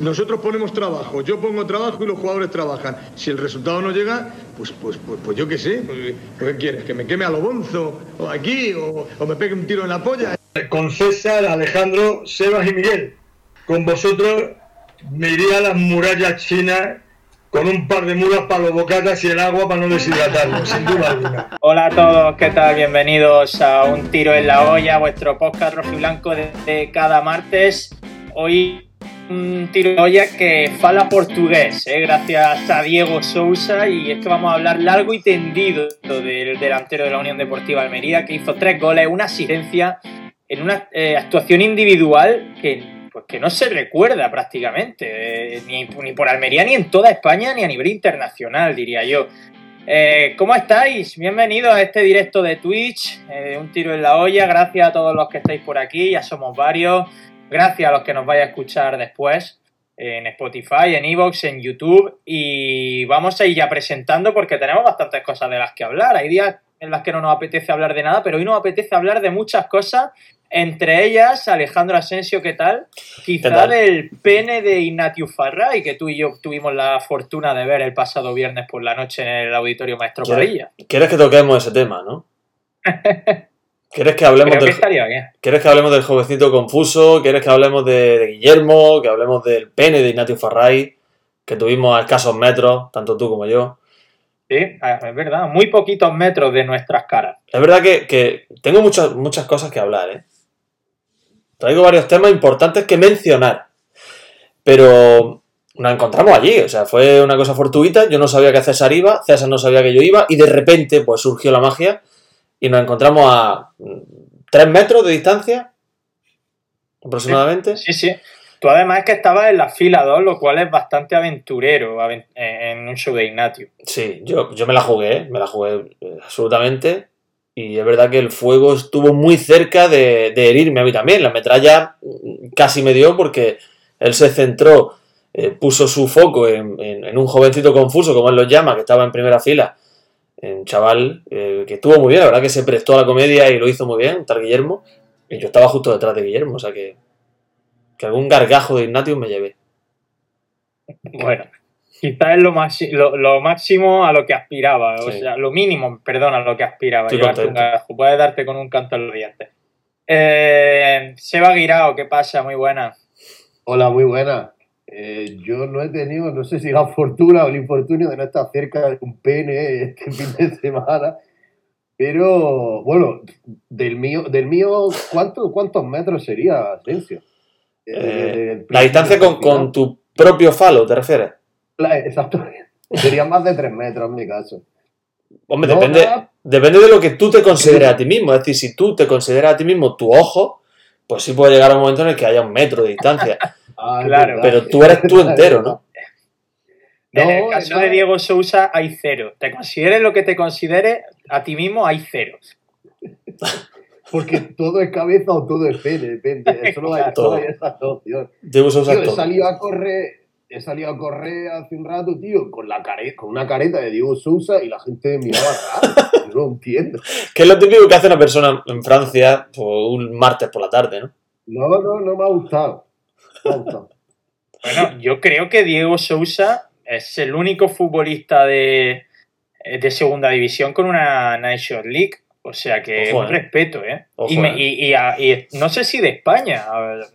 Nosotros ponemos trabajo, yo pongo trabajo y los jugadores trabajan. Si el resultado no llega, pues, pues, pues, pues yo qué sé. Pues, ¿Qué quieres? ¿Que me queme a lo bonzo? ¿O aquí? O, ¿O me pegue un tiro en la polla? Con César, Alejandro, Sebas y Miguel. Con vosotros me iría a las murallas chinas con un par de mulas para los bocatas y el agua para no deshidratarlo, sin duda alguna. Hola a todos, ¿qué tal? Bienvenidos a Un Tiro en la Olla, vuestro podcast rojiblanco de, de cada martes. Hoy un tiro la olla que fala portugués, ¿eh? gracias a Diego Sousa, y es que vamos a hablar largo y tendido del delantero de la Unión Deportiva Almería, que hizo tres goles, una asistencia en una eh, actuación individual que pues que no se recuerda prácticamente, eh, ni, ni, por Almería, ni en toda España, ni a nivel internacional, diría yo. Eh, ¿Cómo estáis? Bienvenidos a este directo de Twitch, eh, un tiro en la olla. Gracias a todos los que estáis por aquí, ya somos varios. Gracias a los que nos vais a escuchar después en Spotify, en Evox, en YouTube. Y vamos a ir ya presentando porque tenemos bastantes cosas de las que hablar. Hay días en las que no nos apetece hablar de nada, pero hoy nos apetece hablar de muchas cosas entre ellas, Alejandro Asensio, ¿qué tal? Quizá ¿Qué tal? del pene de Ignatius Farray, que tú y yo tuvimos la fortuna de ver el pasado viernes por la noche en el Auditorio Maestro Padilla. ¿Quieres que toquemos ese tema, no? ¿Quieres que hablemos Creo del, que estaría bien. ¿Quieres que hablemos del jovencito confuso? ¿Quieres que hablemos de, de Guillermo? ¿Que hablemos del pene de Ignatius Farray? Que tuvimos a escasos metros, tanto tú como yo. Sí, es verdad, muy poquitos metros de nuestras caras. Es verdad que, que tengo muchas, muchas cosas que hablar, ¿eh? Traigo varios temas importantes que mencionar. Pero nos encontramos allí, o sea, fue una cosa fortuita. Yo no sabía que César iba, César no sabía que yo iba, y de repente, pues surgió la magia y nos encontramos a tres metros de distancia aproximadamente. Sí, sí. Tú además es que estabas en la fila 2, lo cual es bastante aventurero en un show de Ignatio. Sí, yo, yo me la jugué, me la jugué eh, absolutamente. Y es verdad que el fuego estuvo muy cerca de, de, herirme a mí también. La metralla casi me dio porque él se centró, eh, puso su foco en, en, en, un jovencito confuso, como él lo llama, que estaba en primera fila. Un chaval eh, que estuvo muy bien, la verdad que se prestó a la comedia y lo hizo muy bien, tal Guillermo. Y yo estaba justo detrás de Guillermo, o sea que, que algún gargajo de Ignatius me llevé. Bueno, quizás es lo, lo, lo, máximo a lo que aspiraba, sí. o sea, lo mínimo, perdón, a lo que aspiraba. Un Puedes darte con un canto en los dientes. Eh, Seba Guirao, ¿qué pasa? Muy buena. Hola, muy buena. Eh, yo no he tenido, no sé si la fortuna o el infortunio de no estar cerca de un pene este fin de semana, pero bueno, del mío, del mío ¿cuánto, ¿cuántos metros sería, Asensio? Eh, la distancia con, con tu propio falo, ¿te refieres? Exacto. Sería más de 3 metros en mi caso. Hombre, no, depende, nada. depende de lo que tú te consideres a ti mismo. Es decir, si tú te consideras a ti mismo tu ojo, pues sí puede llegar a un momento en el que haya un metro de distancia. ah, claro. Pero tú eres tú entero, ¿no? En el caso no. de Diego Sousa hay cero. Te consideres lo que te consideres, a ti mismo hay cero. Porque todo es cabeza o todo es pene, depende. Solo hay, todo. solo hay esa opción. Diego Sousa Tío, he salido a correr he salido a correr hace un rato, tío, con la careta, con una careta de Diego Sousa y la gente me miraba atrás. Yo no entiendo. ¿Qué es lo típico que hace una persona en Francia un martes por la tarde, no? No, no, no me ha gustado. Bueno, yo creo que Diego Sousa es el único futbolista de, de segunda división con una Nation League. O sea que Ojo, un eh. respeto, ¿eh? Ojo, y, me, eh. Y, no sé si de España.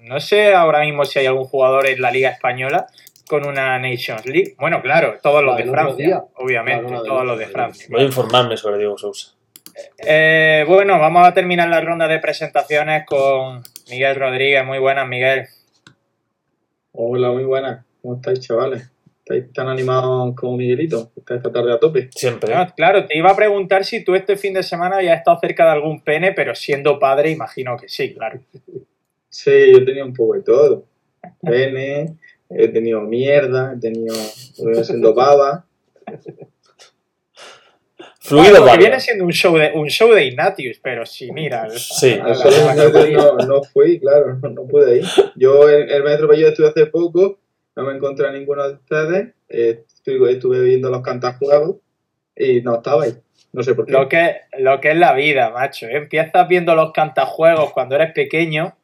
No sé ahora mismo si hay algún jugador en la Liga Española con una Nations League. Bueno, claro, todos los de Francia, obviamente, todos los de Francia. Voy a informarme sobre Diego Sousa. Eh, bueno, vamos a terminar la ronda de presentaciones con Miguel Rodríguez. Muy buenas, Miguel. Hola, muy buenas. ¿Cómo estáis, chavales? ¿Estáis tan animados como Miguelito? ¿Estáis esta tarde a tope? Siempre. No, claro, te iba a preguntar si tú este fin de semana ya has estado cerca de algún pene, pero siendo padre, imagino que sí, claro. Sí, yo tenía un poco de todo. Pene, he tenido mierda, he tenido. siendo baba. Fluido bueno, viene siendo un show de un show de Ignatius, pero sí, mira. Sí, no, no, no, fui, claro, no, pude ir. Yo en el metro yo estuve hace poco, no me encontré a ninguno de ustedes, eh, estuve, estuve viendo los cantajuegos y no estabais. No sé por qué. Lo que, lo que es la vida, macho. Empiezas viendo los cantajuegos cuando eres pequeño,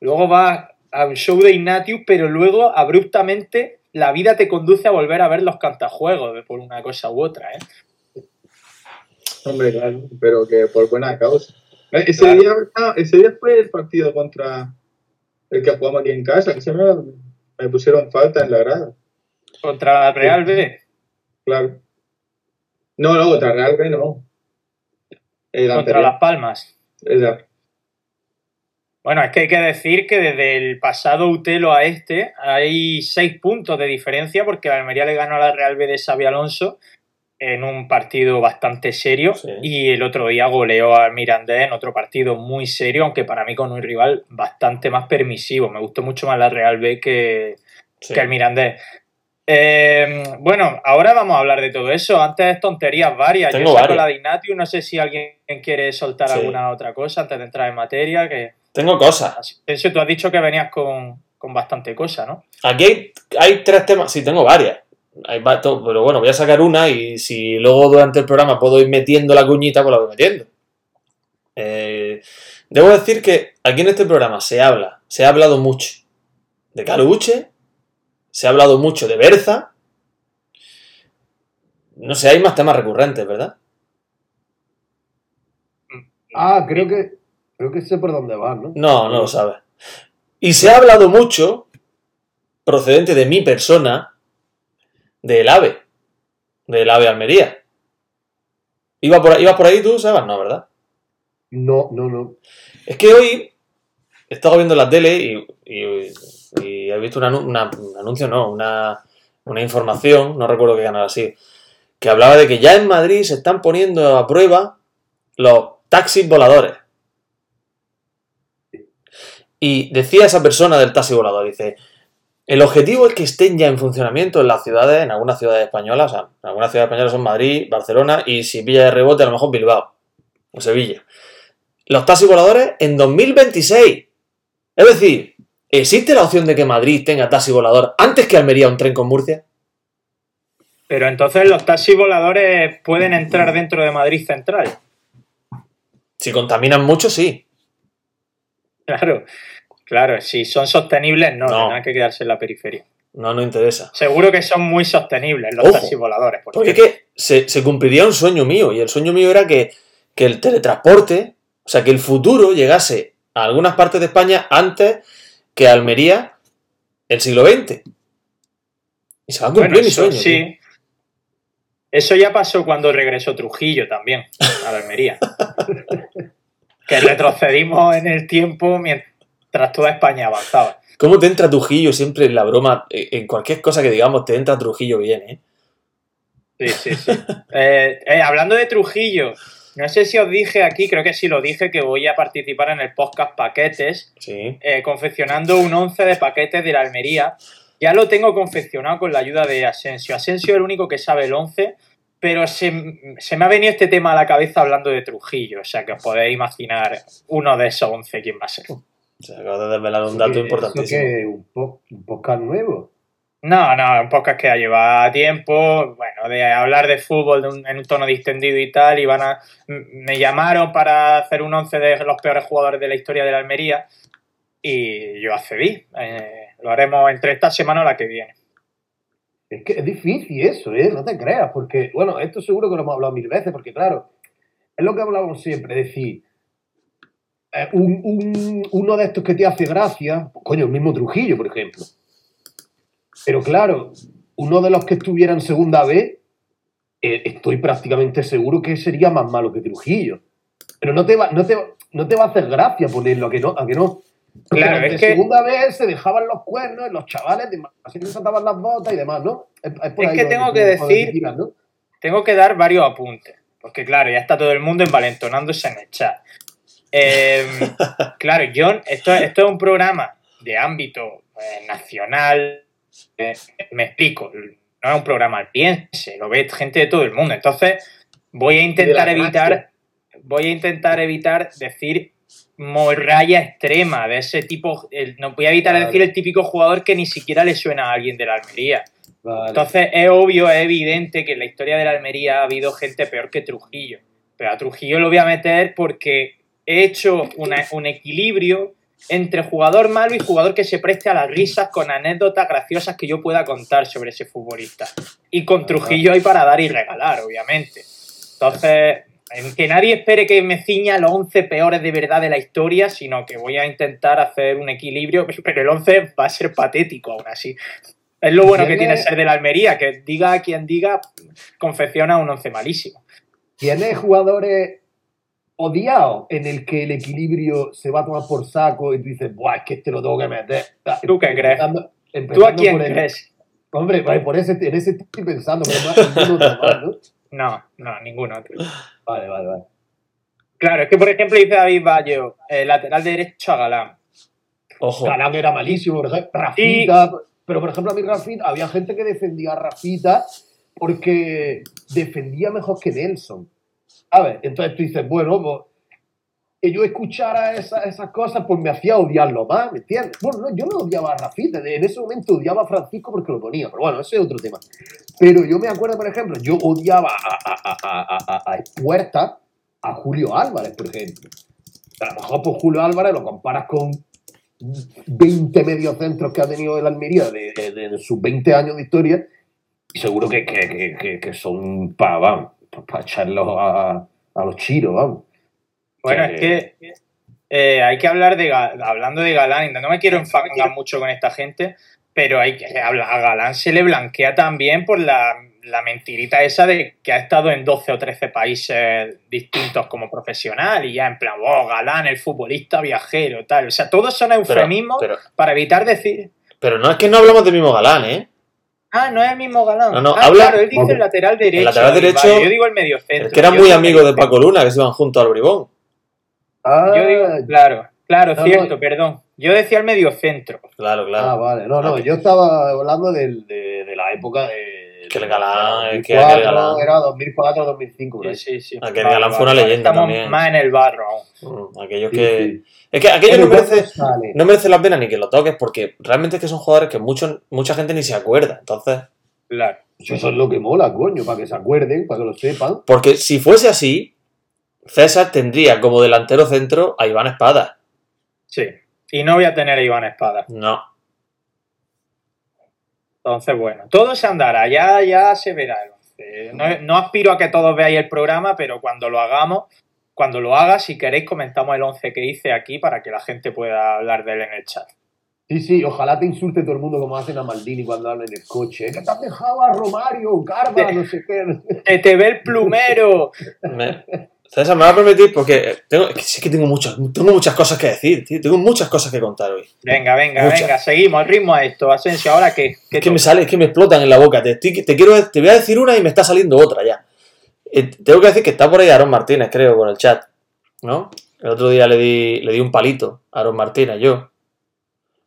luego vas a un show de Ignatius, pero luego abruptamente la vida te conduce a volver a ver los cantajuegos por una cosa u otra, ¿eh? Hombre, claro, pero que por buena causa. Eh, Ese, Claro. día, ese día fue el partido contra el que jugamos aquí en casa, que se me, me pusieron falta en la grada. Contra la Real B, Claro. No, no, contra Real B no. El contra anterior. Las Palmas. De- Bueno, es que hay que decir que desde el pasado Utelo a este hay seis puntos de diferencia porque la Almería le ganó a la Real B de Xavi Alonso en un partido bastante serio Sí. y el otro día goleó al Mirandés en otro partido muy serio, aunque para mí con un rival bastante más permisivo. Me gustó mucho más la Real B que, Sí. que el Mirandés. Eh, bueno, ahora vamos a hablar de todo eso. Antes tonterías varias. Tengo Yo saco varias. la de Ignatius, no sé si alguien quiere soltar Sí. alguna otra cosa antes de entrar en materia. Que... Tengo cosas. Asensio, tú has dicho que venías con, con bastante cosa, ¿no? Aquí hay, hay tres temas, sí, tengo varias. Hay va- to- pero bueno, voy a sacar una y si luego durante el programa puedo ir metiendo la cuñita, pues la voy metiendo. Eh, debo decir que aquí en este programa se habla, se ha hablado mucho de Caluche, se ha hablado mucho de Berza. No sé, hay más temas recurrentes, ¿verdad? Ah, creo que creo que sé por dónde vas, ¿no? No, no lo sabes. Y se ha hablado mucho, procedente de mi persona, del AVE, del AVE Almería. ¿Iba por, ahí- ¿Ibas por ahí tú, Sebas? No, ¿verdad? No, no, no. Es que hoy he estado viendo la tele y, y- y he visto una- un anuncio, no, una, una información, no recuerdo qué canal así, que hablaba de que ya en Madrid se están poniendo a prueba los taxis voladores. Y decía esa persona del taxi volador, dice, el objetivo es que estén ya en funcionamiento en las ciudades, en algunas ciudades españolas, o sea, en algunas ciudades españolas son Madrid, Barcelona y si pilla de rebote a lo mejor Bilbao o Sevilla. Los taxis voladores en 2026. Es decir, ¿existe la opción de que Madrid tenga taxi volador antes que Almería un tren con Murcia? Pero entonces los taxis voladores pueden entrar dentro de Madrid Central. Si contaminan mucho, sí. Claro, claro, si son sostenibles, no, No. tendrán que quedarse en la periferia. No nos interesa. Seguro que son muy sostenibles los Ojo. taxis voladores. porque- Porque es que se, se cumpliría un sueño mío, y el sueño mío era que, que el teletransporte, o sea, que el futuro llegase a algunas partes de España antes que Almería el siglo XX. Y se va a cumplir Bueno, mi eso sueño. tío. sí. Eso ya pasó cuando regresó Trujillo también a la Almería. que retrocedimos en el tiempo mientras toda España avanzaba. ¿Cómo te entra Trujillo siempre en la broma? Eh, En cualquier cosa que digamos, te entra Trujillo bien, ¿eh? Sí, sí, sí. Eh, eh, hablando de Trujillo, no sé si os dije aquí, creo que sí lo dije, que voy a participar en el podcast Paquetes, Sí. eh, confeccionando un 11 de paquetes de la Almería. Ya lo tengo confeccionado con la ayuda de Asensio. Asensio es el único que sabe el 11, pero se, se me ha venido este tema a la cabeza hablando de Trujillo, o sea que os podéis imaginar uno de esos 11 quién va a ser. Se acaba de desvelar un dato ¿Eso importantísimo. ¿Un, po- un podcast nuevo? No, no, un podcast que ya lleva tiempo, bueno, de hablar de fútbol de un- en un tono distendido y tal, y van a, me llamaron para hacer un once de los peores jugadores de la historia de la Almería, y yo accedí. Eh, lo haremos entre esta semana o la que viene. Es que es difícil eso, ¿eh? No te creas, porque, bueno, esto seguro que lo hemos hablado mil veces, porque claro, es lo que hablamos siempre, es decir, eh, un- un- uno de estos que te hace gracia, coño, el mismo Trujillo, por ejemplo. Pero claro, uno de los que estuviera en segunda B, eh, estoy prácticamente seguro que sería más malo que Trujillo. Pero no te va, no te, no te va a hacer gracia ponerlo, a que no, a que no. Claro, Pero es que- segunda vez se dejaban los cuernos, los chavales, así que saltaban las botas y demás, ¿no? Es, por Es ahí que tengo que donde decir- tiras, ¿no? Tengo que dar varios apuntes, porque claro, ya está todo el mundo envalentonándose en el chat. Eh, claro, John, esto, esto es un programa de ámbito eh, nacional. eh, me explico, no es un programa alpiense, lo ve gente de todo el mundo. Entonces, voy a intentar evitar, voy a intentar evitar decir morralla extrema de ese tipo. el- no voy a evitar Vale. decir el típico jugador que ni siquiera le suena a alguien de la Almería. Vale. Entonces es obvio, es evidente que en la historia de la Almería ha habido gente peor que Trujillo. Pero a Trujillo lo voy a meter porque he hecho una- un equilibrio entre jugador malo y jugador que se preste a las risas con anécdotas graciosas que yo pueda contar sobre ese futbolista. Y con Trujillo hay para dar y regalar, obviamente. Entonces, que nadie espere que me ciña los 11 peores de verdad de la historia, sino que voy a intentar hacer un equilibrio, pero el 11 va a ser patético aún así. Es lo bueno que tiene ser de la Almería, que diga a quien diga, confecciona un 11 malísimo. Tiene jugadores odiados en el que el equilibrio se va a tomar por saco y tú dices, Buah, es que este lo tengo que meter. ¿Tú qué crees? ¿Tú a quién crees? Hombre, vale, por ese, en ese estoy pensando, pero no, ¿no? No, no, ninguno. otro. Vale, vale, vale. Claro, es que por ejemplo dice David Bayo, eh, lateral derecho a Galán. Ojo. Galán era malísimo, por ejemplo, Rafita, pero por ejemplo a mí Rafita, había gente que defendía a Rafita porque defendía mejor que Nelson, ¿sabes? Entonces tú dices, bueno, pues, que yo escuchara esa- esas cosas pues me hacía odiarlo más, ¿me entiendes? Bueno, no, yo no odiaba a Rafita, en ese momento odiaba a Francisco porque lo ponía, pero bueno, ese es otro tema. Pero yo me acuerdo, por ejemplo, yo odiaba a, a, a, a, a, a Julio Álvarez, por ejemplo. A lo mejor pues Julio Álvarez lo comparas con 20 mediocentros que ha tenido el Almería de, sus 20 años de historia y seguro que, que, que, que- son para echarlos a, a los chiros, vamos. Bueno, Que- es que eh, hay que hablar de hablando de Galán, no me quiero enfangar mucho con esta gente, pero hay que hablar, a Galán se le blanquea también por la, la mentirita esa de que ha estado en 12 o 13 países distintos como profesional y ya en plan, oh, Galán, el futbolista viajero, tal. O sea, todos son Pero, eufemismos pero, para evitar decir, pero no es que no hablamos del mismo Galán, ¿eh? Ah, no es el mismo Galán. No, no, ah, habla- claro, él dice el lateral derecho. lateral vale, derecho, yo digo el medio centro. El que era muy amigo de medio Paco Luna, que se iban juntos al bribón. Ah, Yo digo, claro, claro, No, cierto, no. perdón. Yo decía el medio centro. Claro, claro. ah, vale. No, no, yo estaba hablando del- de, de la época de... Que el Galán, que aquel 2004, Galán. Era 2004, 2005, por ahí. Sí, sí, sí. Aquel Galán fue una leyenda Estamos también. más en el barro aún. Mm, Aquellos Sí, que. sí. Es que aquello Pero no merece, no merece la pena ni que lo toques, porque realmente es que son jugadores que mucho, mucha gente ni se acuerda. Entonces. Claro. Eso es lo que mola, coño, para que se acuerden, para que lo sepan. Porque si fuese así, César tendría como delantero centro a Iván Espada. Sí. Y no voy a tener a Iván Espada. No. Entonces, bueno, todo se andará, ya, ya se verá el once. No, no aspiro a que todos veáis el programa, pero cuando lo hagamos, cuando lo haga, si queréis, comentamos el 11 que hice aquí para que la gente pueda hablar de él en el chat. Sí, sí, ojalá te insulte todo el mundo como hacen a Maldini cuando hablan en el coche. ¿eh? Que te has dejado a Romario, Carva, no sé qué. ¡Que te ve el plumero! César, me va a permitir porque tengo, es que sí que tengo muchas, tengo muchas cosas que decir, tío. Tengo muchas cosas que contar hoy. Venga, venga, Muchas. venga, seguimos el ritmo a esto. Asensio, ahora que. Es que me sale, es que me explotan en la boca. Te, quiero, te voy a decir una y me está saliendo otra ya. Eh, tengo que decir que está por ahí Aaron Martínez, creo, por el chat. ¿No? El otro día le di, le di un palito a Aaron Martínez, yo.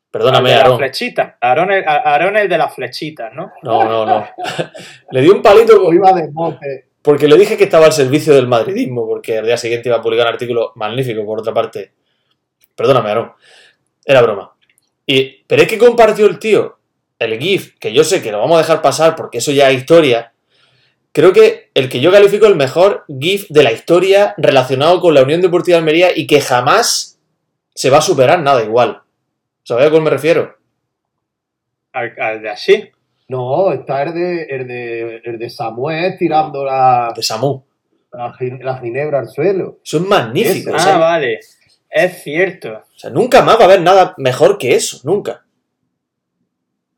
Perdóname, de las Aaron. flechitas. Aarón el, Aarón el de las flechitas, ¿no? No, no, no. le di un palito iba de mote. Porque le dije que estaba al servicio del madridismo, porque al día siguiente iba a publicar un artículo magnífico, por otra parte. Perdóname, Aaron. Era broma. Y, pero es que compartió el tío el GIF, que yo sé que lo vamos a dejar pasar porque eso ya es historia. Creo que el que yo califico el mejor GIF de la historia relacionado con la Unión Deportiva de Almería y que jamás se va a superar nada igual. ¿Sabéis a cuál me refiero? Al, al de así. No, está el de, el de, el de Samuel tirando la, De Samu. la, la ginebra al suelo. Eso es magnífico. Sea, Ah, vale. Es cierto. o sea, nunca más va a haber nada mejor que eso. Nunca.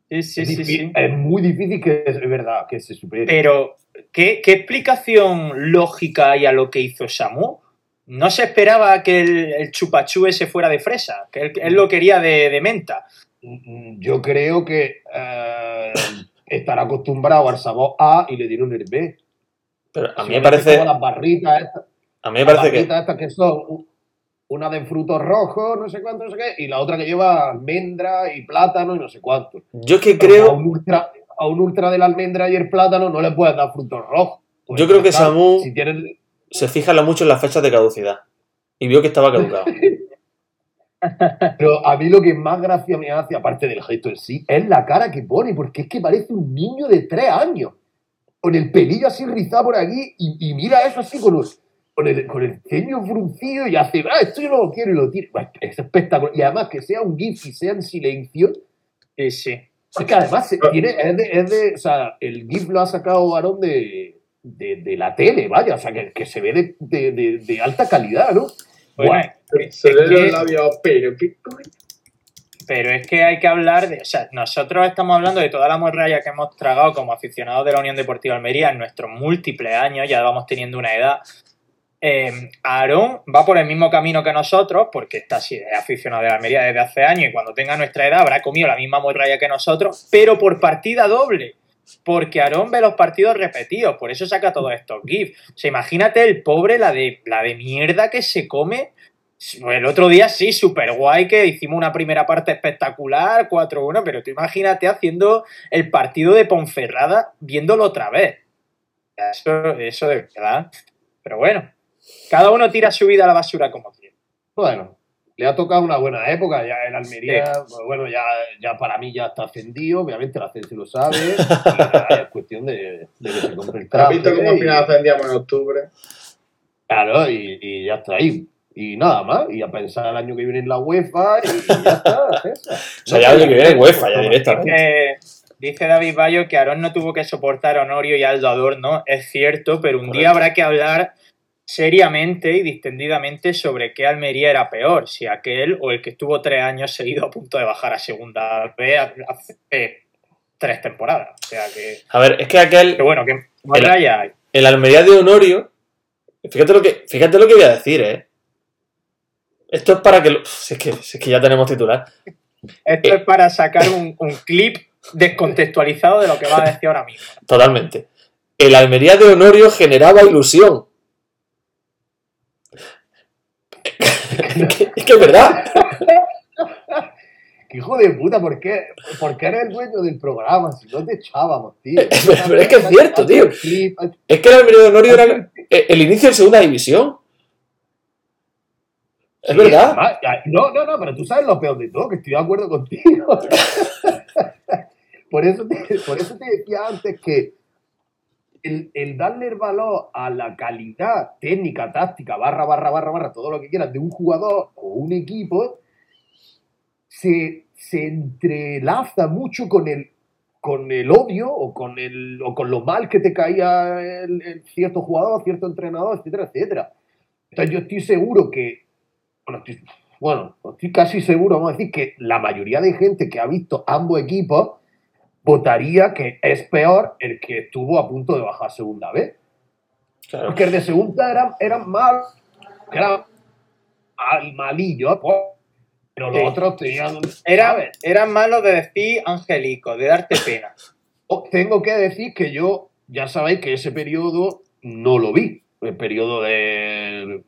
Sí, sí, es, sí, sí. es muy difícil que es verdad que se supere. Pero, ¿qué, qué explicación lógica hay a lo que hizo Samu? No se esperaba que el, el chupachú ese fuera de fresa, que él, él lo quería de, de menta. Mm, Yo creo que eh, estará acostumbrado al sabor A y le dieron el B. Pero a mí me parece, Como las barritas estas, a mí me las parece que barritas estas que son una de frutos rojos, no sé cuánto, no sé qué, y la otra que lleva almendra y plátano y no sé cuánto. yo es que Pero a creo, un ultra, a un ultra de la almendra y el plátano no le puedes dar frutos rojos. Pues Yo creo que Samu- Si se fija mucho en las fechas de caducidad y vio que estaba caducado. Pero a mí lo que más gracia me hace, aparte del gesto en sí, es la cara que pone, porque es que parece un niño de tres años. Con el pelillo así rizado por aquí y, y mira eso así con, el, con el ceño fruncido y hace, ah, esto yo no lo quiero y lo. Bueno, es espectacular. Y además que sea un GIF y sea en silencio, Sí, sí. es que además tiene, es, de, es de- o sea, el GIF lo ha sacado Varón de, de, de la tele, vaya, o sea, que, que se ve de, de, de- de alta calidad, ¿no? Bueno. Se que- labios, pero qué coño. Pero es que hay que hablar de. O sea, nosotros estamos hablando de toda la morralla que hemos tragado como aficionados de la Unión Deportiva Almería en nuestros múltiples años, ya vamos teniendo una edad. Eh, Aarón va por el mismo camino que nosotros, porque está así, es aficionado de la Almería desde hace años y cuando tenga nuestra edad habrá comido la misma morralla que nosotros, pero por partida doble. Porque Aarón ve los partidos repetidos, por eso saca todos estos GIFs. O sea, imagínate el pobre, la de, la de mierda que se come el otro día sí, súper guay, que hicimos una primera parte espectacular, 4-1, pero tú imagínate haciendo el partido de Ponferrada viéndolo otra vez. Eso, eso de verdad. Pero bueno, cada uno tira su vida a la basura como quiere. Bueno, le ha tocado una buena época, ya en Almería, pues bueno, ya, ya para mí ya está ascendido, obviamente la gente lo sabe, y nada, es cuestión de, de que se compre el ¿Has traje. visto cómo al final ascendíamos en octubre? Claro, y, y ya está ahí. Y nada más, y a pensar el año que viene en la UEFA, y ya está, César. O sea, ya el año que viene en UEFA, ya directamente. Dice, dice David Bayo que Aarón no tuvo que soportar a Honorio y a Aldo Adorno, es cierto, pero un Correcto. día habrá que hablar seriamente y distendidamente sobre qué Almería era peor, si aquel o el que estuvo tres años seguido a punto de bajar a segunda B hace eh, tres temporadas. O sea que, A ver, es que aquel, que bueno, que morralla hay. el Almería de Honorio, fíjate lo que, fíjate lo que voy a decir, ¿eh? Esto es para que... lo- si es que, si es que ya tenemos titular. Esto es para sacar un, un clip descontextualizado de lo que va a decir ahora mismo. Totalmente. El Almería de Honorio generaba ilusión. Es, que, es que es verdad. Que Hijo de puta, ¿por qué, ¿por qué eres el dueño del programa? Si no te echábamos, tío. Pero- pero es que es cierto, tío. Es que el Almería de Honorio era el, el inicio de segunda división. Es Sí, verdad. además, No, no, no, pero tú sabes lo peor de todo, que estoy de acuerdo contigo. por, eso te, por eso te decía antes que el, el darle el valor a la calidad técnica, táctica, barra, barra, barra, barra, todo lo que quieras de un jugador o un equipo, se, se entrelaza mucho con el, con el odio o con, el, o con lo mal que te caía el, cierto jugador, cierto entrenador, etcétera, etcétera. Entonces yo estoy seguro que, bueno, estoy, bueno, estoy casi seguro, vamos a decir, que la mayoría de gente que ha visto ambos equipos votaría que es peor el que estuvo a punto de bajar a segunda vez. Claro. Porque el de segunda eran, eran mal, eran mal, malillos, pues, pero los Sí. otros tenían... Era, ¿sabes? eran malos de decir angelico, de darte pena. Tengo que decir que yo, ya sabéis que ese periodo no lo vi. El periodo del,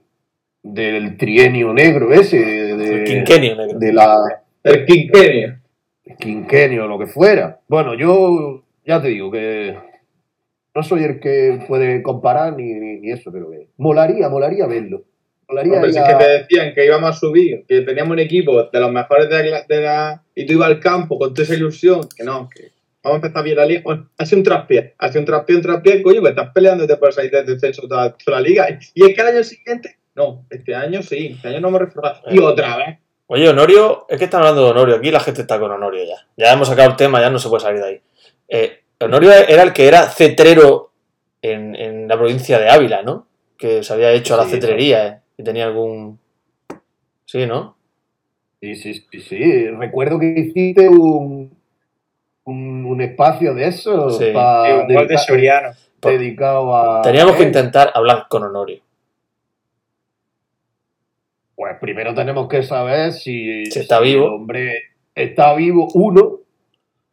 del trienio negro ese, de, El quinquenio negro. de la El quinquenio. Quinquenio o lo que fuera. Bueno, yo ya te digo que no soy el que puede comparar ni, ni, ni eso, pero que molaría, molaría verlo. Molaría Hombre, ir si a- es que te decían que íbamos a subir, que teníamos un equipo de los mejores de la, de la- y tú ibas al campo con toda esa ilusión, que no, que vamos a empezar bien la liga. Bueno, hace un traspié, hace un traspié, un traspié, coño, pues estás peleándote por salir del descenso toda, toda la liga. Y es que el año siguiente, no, este año sí, este año no hemos reforzado. Y otra vez. Oye, Honorio, es que están hablando de Honorio. Aquí la gente está con Honorio ya. Ya hemos sacado el tema, ya no se puede salir de ahí. Eh, Honorio era el que era cetrero en, en la provincia de Ávila, ¿no? Que se había hecho a la Sí, cetrería, ¿eh? Y tenía algún. Sí, ¿no? Sí, sí, sí, sí. Recuerdo que hiciste un, un, un espacio de eso Sí. pa- Eh, un gol de Soriano. dedicado a... Teníamos que intentar hablar con Honorio. Pues primero tenemos que saber si, Si está vivo. el hombre está vivo, uno,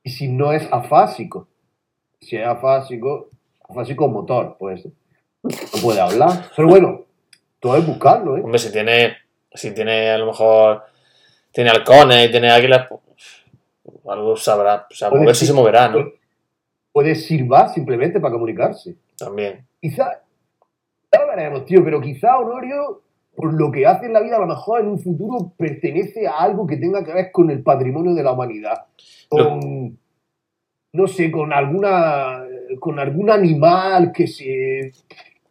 y si no es afásico. Si es afásico, afásico motor, pues no puede hablar. Pero bueno, todo es buscarlo, ¿eh? Hombre, si tiene. Si tiene a lo mejor. Tiene halcones y tiene águilas, pues. Algo sabrá. O sea, moverse ser- se moverá, ¿no? Puede silbar simplemente para comunicarse. También. Quizá, ya lo veremos, tío, pero quizá Honorio, por lo que hace en la vida, a lo mejor en un futuro pertenece a algo que tenga que ver con el patrimonio de la humanidad. Con, no sé, con alguna, con algún animal que se,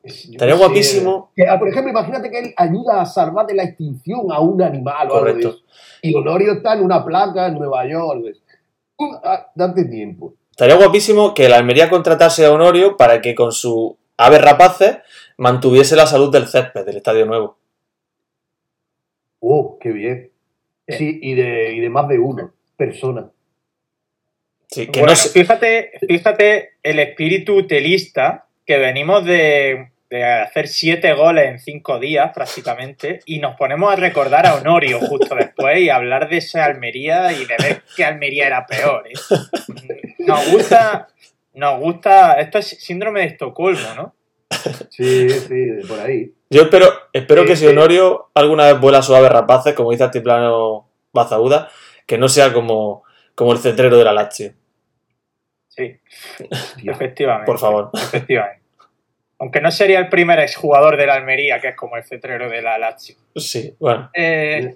Estaría sé. guapísimo. Que, ah, por ejemplo, imagínate que él ayuda a salvar de la extinción a un animal o algo de Correcto. Y Honorio está en una placa en Nueva York. Uh, date tiempo. Estaría guapísimo que la Almería contratase a Honorio para que con su aves rapaces mantuviese la salud del césped del Estadio Nuevo. Oh, qué bien. Sí, y de, y de más de uno persona. Sí, que Bueno, no se- fíjate, fíjate el espíritu telista que venimos de, de hacer siete goles en cinco días prácticamente y nos ponemos a recordar a Honorio justo después y hablar de esa Almería y de ver que Almería era peor. ¿eh? Nos gusta, nos gusta, esto es síndrome de Estocolmo, ¿no? Sí, sí, por ahí. Yo espero, espero Sí, que si sí. Honorio alguna vez vuela sus aves rapaces, como dice Altiplano Bazaúda, que no sea como, como el cetrero de la Lazio. Sí, efectivamente. Por favor. Efectivamente. Aunque no sería el primer exjugador de la Almería, que es como el cetrero de la Lazio. Sí, bueno. Eh,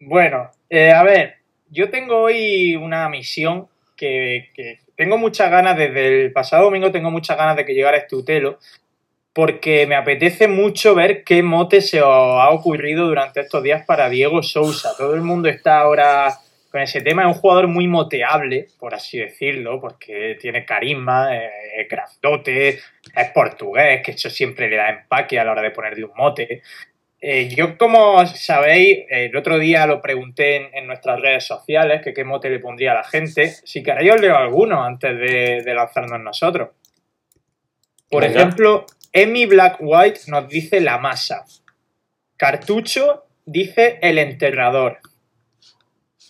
bueno, eh, a ver, yo tengo hoy una misión que, que tengo muchas ganas, desde el pasado domingo tengo muchas ganas de que llegara este Utelo, porque me apetece mucho ver qué mote se ha ocurrido durante estos días para Diego Sousa. Todo el mundo está ahora con ese tema, es un jugador muy moteable, por así decirlo, porque tiene carisma, eh, es grandote, es portugués, que eso siempre le da empaque a la hora de ponerle un mote. Eh, yo, como sabéis, el otro día lo pregunté en, en nuestras redes sociales, que qué mote le pondría a la gente. Si queréis os leo algunos antes de, de lanzarnos nosotros. Por Venga. ejemplo, Emi Black White nos dice la masa. Cartucho dice el enterrador.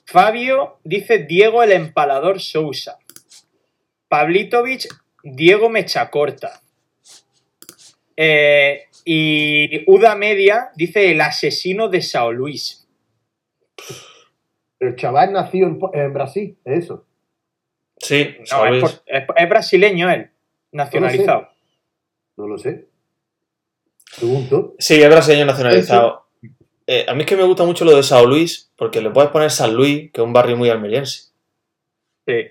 Fabio dice Diego el empalador Sousa. Pablitovich, Diego Mechacorta. Eh, y Uda Media dice el asesino de Sao Luis. El chaval nació en, en Brasil, es eso. Sí, No, ¿sabéis? es, por- es- es brasileño él, nacionalizado. No lo sé. Pregunto. Sí, es brasileño nacionalizado. Eh, a mí es que me gusta mucho lo de Sao Luis, porque le puedes poner San Luis, que es un barrio muy almeriense. Sí.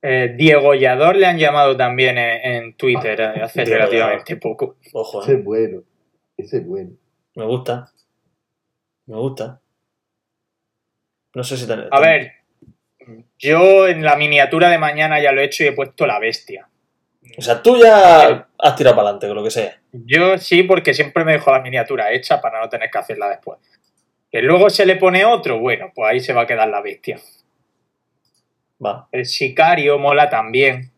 Eh, Diego Llador le han llamado también en, en Twitter eh, hace Diego relativamente poco. Ojo, Ese eh. es bueno. Ese es bueno. me gusta. Me gusta. No sé si te... A ver, yo en la miniatura de mañana ya lo he hecho y he puesto la bestia. O sea, tú ya has tirado para adelante con lo que sea. Yo sí, porque siempre me dejo la miniatura hecha para no tener que hacerla después. Que luego se le pone otro, bueno, pues ahí se va a quedar la bestia. Va, El sicario mola también.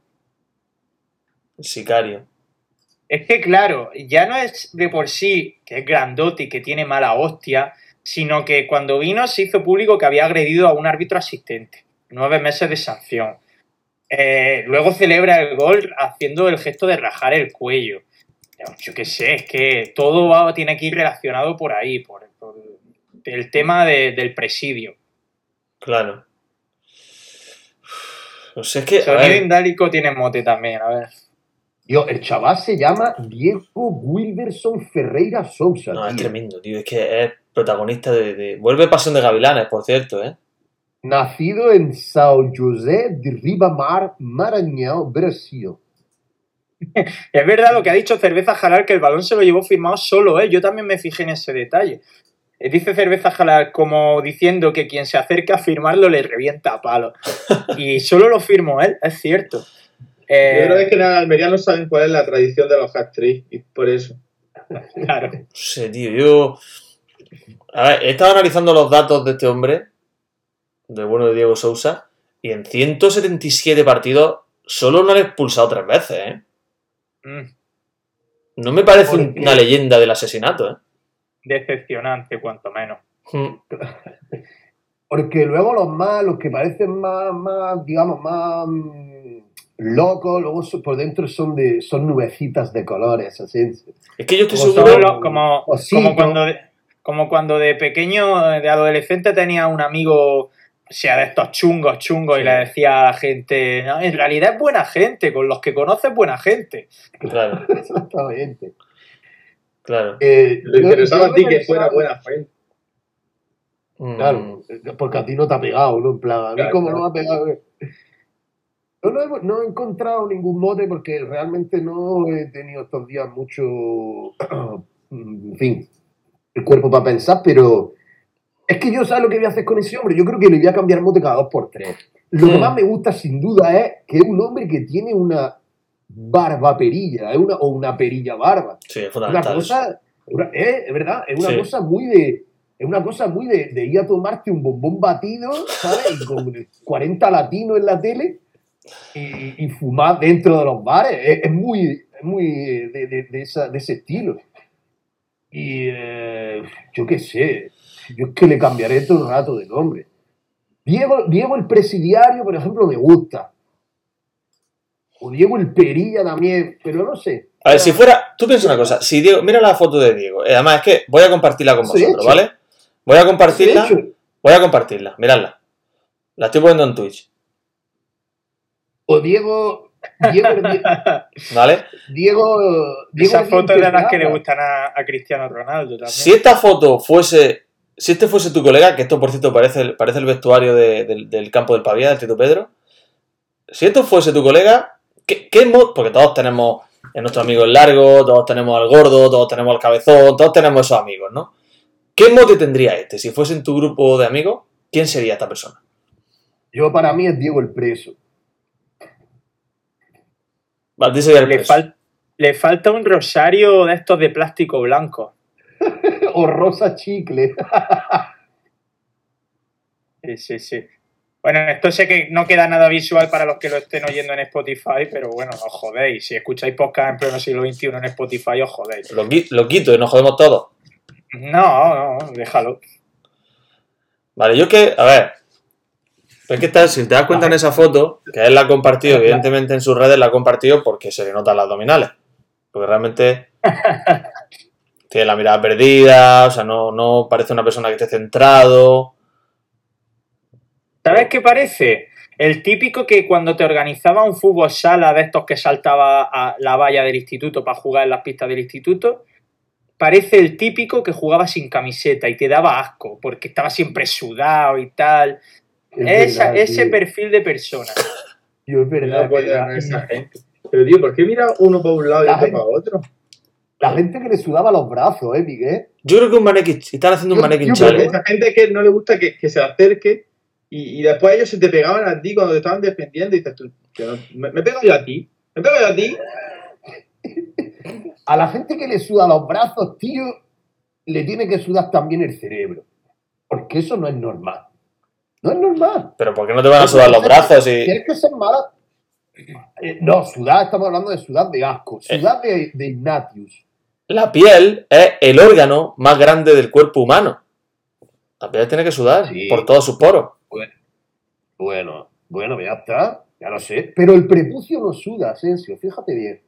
el sicario. Es que, claro, ya no es de por sí que es grandote y que tiene mala hostia, sino que cuando vino se hizo público que había agredido a un árbitro asistente. Nueve meses de sanción. Eh, luego celebra el gol haciendo el gesto de rajar el cuello. Yo qué sé, es que todo va- tiene que ir relacionado por ahí, por, por el tema de- del presidio. Claro. No sé, es que... Sonido indálico tiene mote también, a ver. Yo, el chaval se llama Diego Wilberson Ferreira Sousa. no, es tremendo, tío. Es que es protagonista de... de- Vuelve Pasión de Gavilanes, por cierto, ¿eh? Nacido en São José de Ribamar, Maranhão, Brasil. Es verdad lo que ha dicho Cerveza Jalal, que el balón se lo llevó firmado solo él. Yo también me fijé en ese detalle. Eh, Dice Cerveza Jalal como diciendo que quien se acerca a firmarlo le revienta a palo. Y solo lo firmó él, es cierto. Eh, Yo creo que es que en Almería no saben cuál es la tradición de los hat-tricks, y por eso. claro. No sé, tío, yo... A ver, he estado analizando los datos de este hombre, del bueno de Diego Sousa, y en 177 partidos solo lo han expulsado tres veces, ¿eh? Mm, No me parece una leyenda del asesinato, ¿eh? decepcionante, cuanto menos. Mm, Porque luego los más, los que parecen más, más digamos, más mm, locos, luego por dentro son de son nubecitas de colores, así. Es que yo estoy Como seguro... Como, como, cuando de, como cuando de pequeño, de adolescente, tenía un amigo, sea, de estos chungos, chungos, y le decía a la gente, "No, en realidad es buena gente, con los que conoces buena gente. Claro, Exactamente. claro. Eh, Le yo- interesaba a ti que fuera buena gente. Mm, Claro, porque a ti no te ha pegado, ¿no? En plan, a mí Claro, como claro. no me ha pegado. Yo no he, no he encontrado ningún mote porque realmente no he tenido estos días mucho, en fin, el cuerpo para pensar, pero es que yo sabes lo que voy a hacer con ese hombre. Yo creo que le voy a cambiar mote cada dos por tres. Lo que más me gusta sin duda es que es un hombre que tiene una barba perilla, una, o una perilla barba. Sí, es Una cosa, una- es, es verdad, es una Sí. cosa muy de. Es una cosa muy de, de ir a tomarte un bombón batido, ¿sabes? Y con 40 latinos en la tele y, y fumar dentro de los bares. Es, es muy, es muy de esa- de ese estilo. Y eh, yo qué sé, yo es que le cambiaré todo el rato de nombre. Diego, Diego el presidiario, por ejemplo, me gusta. O Diego el perilla también, pero no sé. A ver, si fuera. Tú piensa una cosa. Si Diego. Mira la foto de Diego. Eh, Además, es que voy a compartirla con vosotros. ¿vale? Voy a compartirla. Voy a compartirla. Miradla. La estoy poniendo en Twitch. O Diego. Diego, ¿Vale? Diego, Diego Esas es fotos de las que le gustan a, a Cristiano Ronaldo también. Si esta foto fuese. Si este fuese tu colega, que esto por cierto parece, el- parece el vestuario de- del, del campo del Pavía, del Tito Pedro. Si esto fuese tu colega, ¿qué, qué Porque todos tenemos en nuestro amigo el largo, todos tenemos al gordo, todos tenemos al cabezón, todos tenemos esos amigos, ¿no? ¿Qué mote tendría este? Si fuese en tu grupo de amigos, ¿quién sería esta persona? Yo para mí es Diego el preso. Vale, dice el Le, preso. fal- le falta un rosario de estos de plástico blanco. O Rosa Chicle. Sí, sí, sí. Bueno, esto sé que no queda nada visual para los que lo estén oyendo en Spotify, pero bueno, no os jodéis. Si escucháis podcast en pleno siglo XXI en Spotify, os jodéis. Lo quito y nos jodemos todos. No, no, déjalo. Vale, yo que, a ver, es que está, si te das cuenta en esa foto, que él la ha compartido, evidentemente en sus redes la ha compartido porque se le notan las abdominales. Porque realmente tiene la mirada perdida, o sea, no, no parece una persona que esté centrado. ¿Sabes qué parece? El típico que cuando te organizaba un fútbol sala de estos que saltaba a la valla del instituto para jugar en las pistas del instituto, parece el típico que jugaba sin camiseta y te daba asco porque estaba siempre sudado y tal. Es Esa- verdad, ese tío. perfil de persona. Tío, es No verdad. es esa gente. Pero, tío, ¿por qué mira uno para un lado y otro para otro? La gente que le sudaba los brazos, ¿eh, Miguel? Yo creo que un manequín, están haciendo un Yo- manequín yo Porque challenge. esa gente que no le gusta que, que se acerque y, y después ellos se te pegaban a ti cuando te estaban defendiendo y dices tú, que no- me, me pego yo a ti, me pego yo a ti. A la gente que le suda los brazos, tío, le tiene que sudar también el cerebro. Porque eso no es normal. No es normal. Pero ¿por qué no te van a sudar los brazos y... Tienes que ser mala. Eh, no, sudar, estamos hablando de sudar de asco. Sudar de, de Ignatius. La piel es el órgano más grande del cuerpo humano. La piel tiene que sudar Sí. por todos sus poros. Bueno, bueno, ya está. Ya lo sé. Pero el prepucio no suda, Asensio, fíjate bien.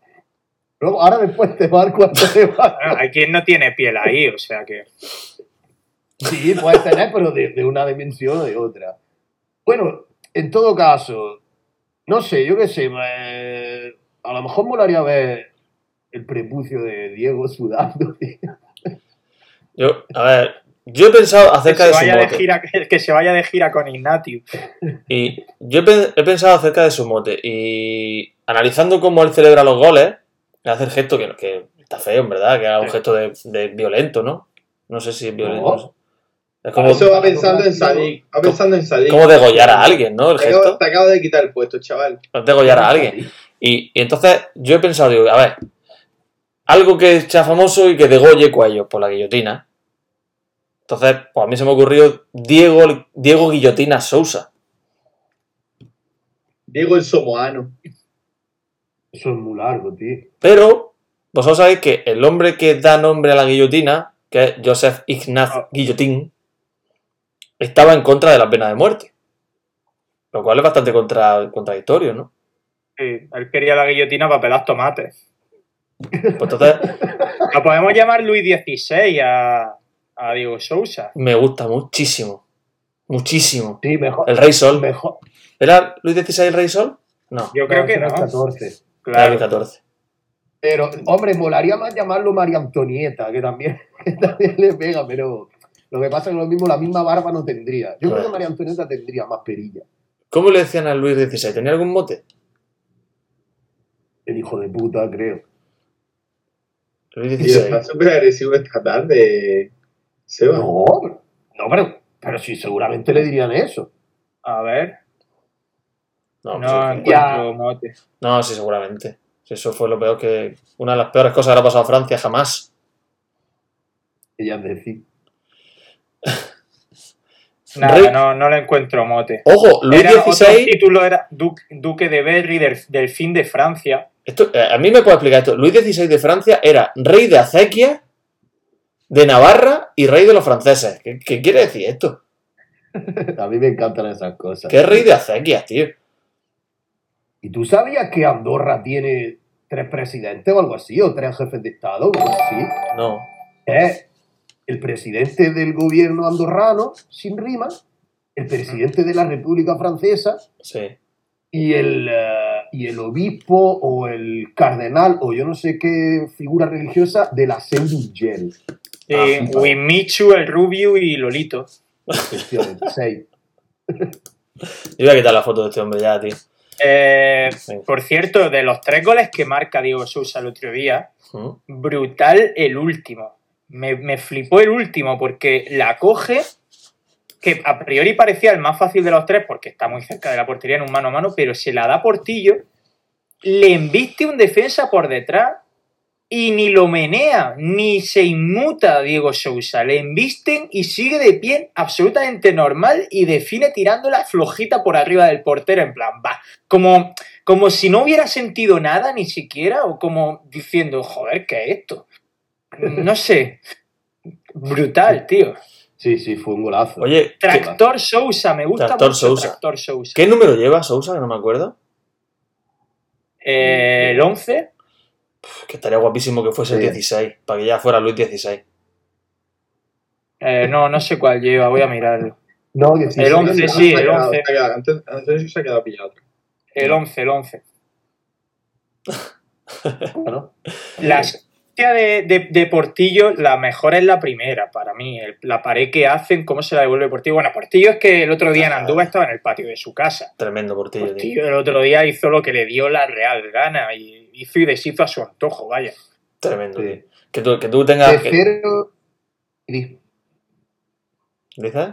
Luego, ahora después te marco cuando te va. Bueno, hay quien no tiene piel ahí, o sea que. Sí, puedes tener, pero de, de una dimensión o de otra. Bueno, en todo caso, no sé, yo qué sé, me- a lo mejor molaría ver el prepucio de Diego sudando. tío. Yo, a ver, yo he pensado Que acerca de su de mote. gira, que se vaya de gira con Ignatius. Y yo he, pe- he pensado acerca de su mote. Y analizando cómo él celebra los goles, le hace el gesto que, que está feo, en verdad, que haga un gesto de, de violento, ¿no? No sé si es violento. No. Es como, Eso va pensando en Sadik, va pensando en Sadik. como degollar a alguien, ¿no? El Te acabo, gesto. te acabo de quitar el puesto, chaval. Es degollar a alguien. Y, y entonces yo he pensado, digo, a ver, algo que sea famoso y que degolle cuellos por la guillotina. Entonces, pues a mí se me ocurrió Diego, Diego Guillotina Sousa. Diego el Somoano. Eso es muy largo, tío. Pero vosotros sabéis que el hombre que da nombre a la guillotina, que es Joseph Ignaz Ah. Guillotín, estaba en contra de la pena de muerte. Lo cual es bastante contra- contradictorio, ¿no? Sí, él quería la guillotina para pelar tomates. Pues entonces Lo podemos llamar Luis XVI a, a Diego Sousa. me gusta muchísimo. Muchísimo. Sí, mejor. El Rey Sol. Mejor. ¿Era Luis XVI el Rey Sol? No, Yo creo que era no. el 14. era Luis Claro. XIV. Pero, hombre, molaría más llamarlo María Antonieta, que también, que también le pega, pero lo que pasa es que lo mismo, la misma barba no tendría. Yo creo que María Antonieta tendría más perilla. ¿Cómo le decían a Luis XVI? ¿Tenía algún mote? El hijo de puta, creo. Luis Y XVI. está súper agresivo esta tarde, Seba. No, no, pero, pero sí, seguramente le dirían eso. A ver, No, no sí, encuentro Ya. mote. no, sí, seguramente. Eso fue lo peor que. Una de las peores cosas que le ha pasado a Francia jamás. Ella es decir. Nada, Rey- no, no le encuentro mote. Ojo, Luis Era, otro XVI. título era Duque, Duque de Berry del, del fin de Francia. Esto, eh, a mí me puede explicar esto. Luis XVI de Francia era rey de Acequia, de Navarra y rey de los franceses. ¿Qué, qué quiere decir esto? A mí me encantan esas cosas. ¿Qué rey de Acequia, tío? ¿Y tú sabías que Andorra tiene tres presidentes o algo así? ¿O tres jefes de Estado? o algo así? No. Es el presidente del gobierno andorrano, sin rima, el presidente de la República Francesa Sí. Y el, eh, y el obispo o el cardenal o yo no sé qué figura religiosa de la Ah, sí, Wimichu, el Rubio y Lolito. Seis. Yo voy a quitar la foto de este hombre ya, tío. Eh, por cierto, de los tres goles que marca Diego Sousa el otro día, ¿Mm? brutal el último. Me, me flipó el último porque la coge, que a priori parecía el más fácil de los tres porque está muy cerca de la portería en un mano a mano, pero se la da Portillo, le embiste un defensa por detrás y ni lo menea, ni se inmuta Diego Sousa. Le embisten y sigue de pie absolutamente normal y define tirándola flojita por arriba del portero en plan, va, como, como si no hubiera sentido nada ni siquiera, o como diciendo, joder, ¿qué es esto? No sé. Brutal, tío. Sí, sí, fue un golazo. Oye, ¿qué, Tractor Sousa, me gusta Tractor mucho Sousa. Tractor Sousa. qué número lleva Sousa? Que no me acuerdo. Eh, el 11, Uf, Que estaría guapísimo que fuese el Sí. 16, para que ya fuera Luis XVI. eh, no, no sé cuál lleva, voy a mirarlo. No, 16. El 11, sí, el quedado- 11. se ha quedado- Antes, se ha quedado pillado. El 11, el 11. Bueno, La estrategia de, de- de Portillo, la mejor es la primera para mí. El- la pared que hacen, cómo se la devuelve Portillo. Bueno, Portillo es que el otro día en Andúba estaba en el patio de su casa. Tremendo portillo, tío. El otro día hizo lo que le dio la real gana y hizo y deshizo a su antojo, vaya. Tremendo, Sí. tío. Que tú, que tú tengas. que- tercero. Di, ¿Dices?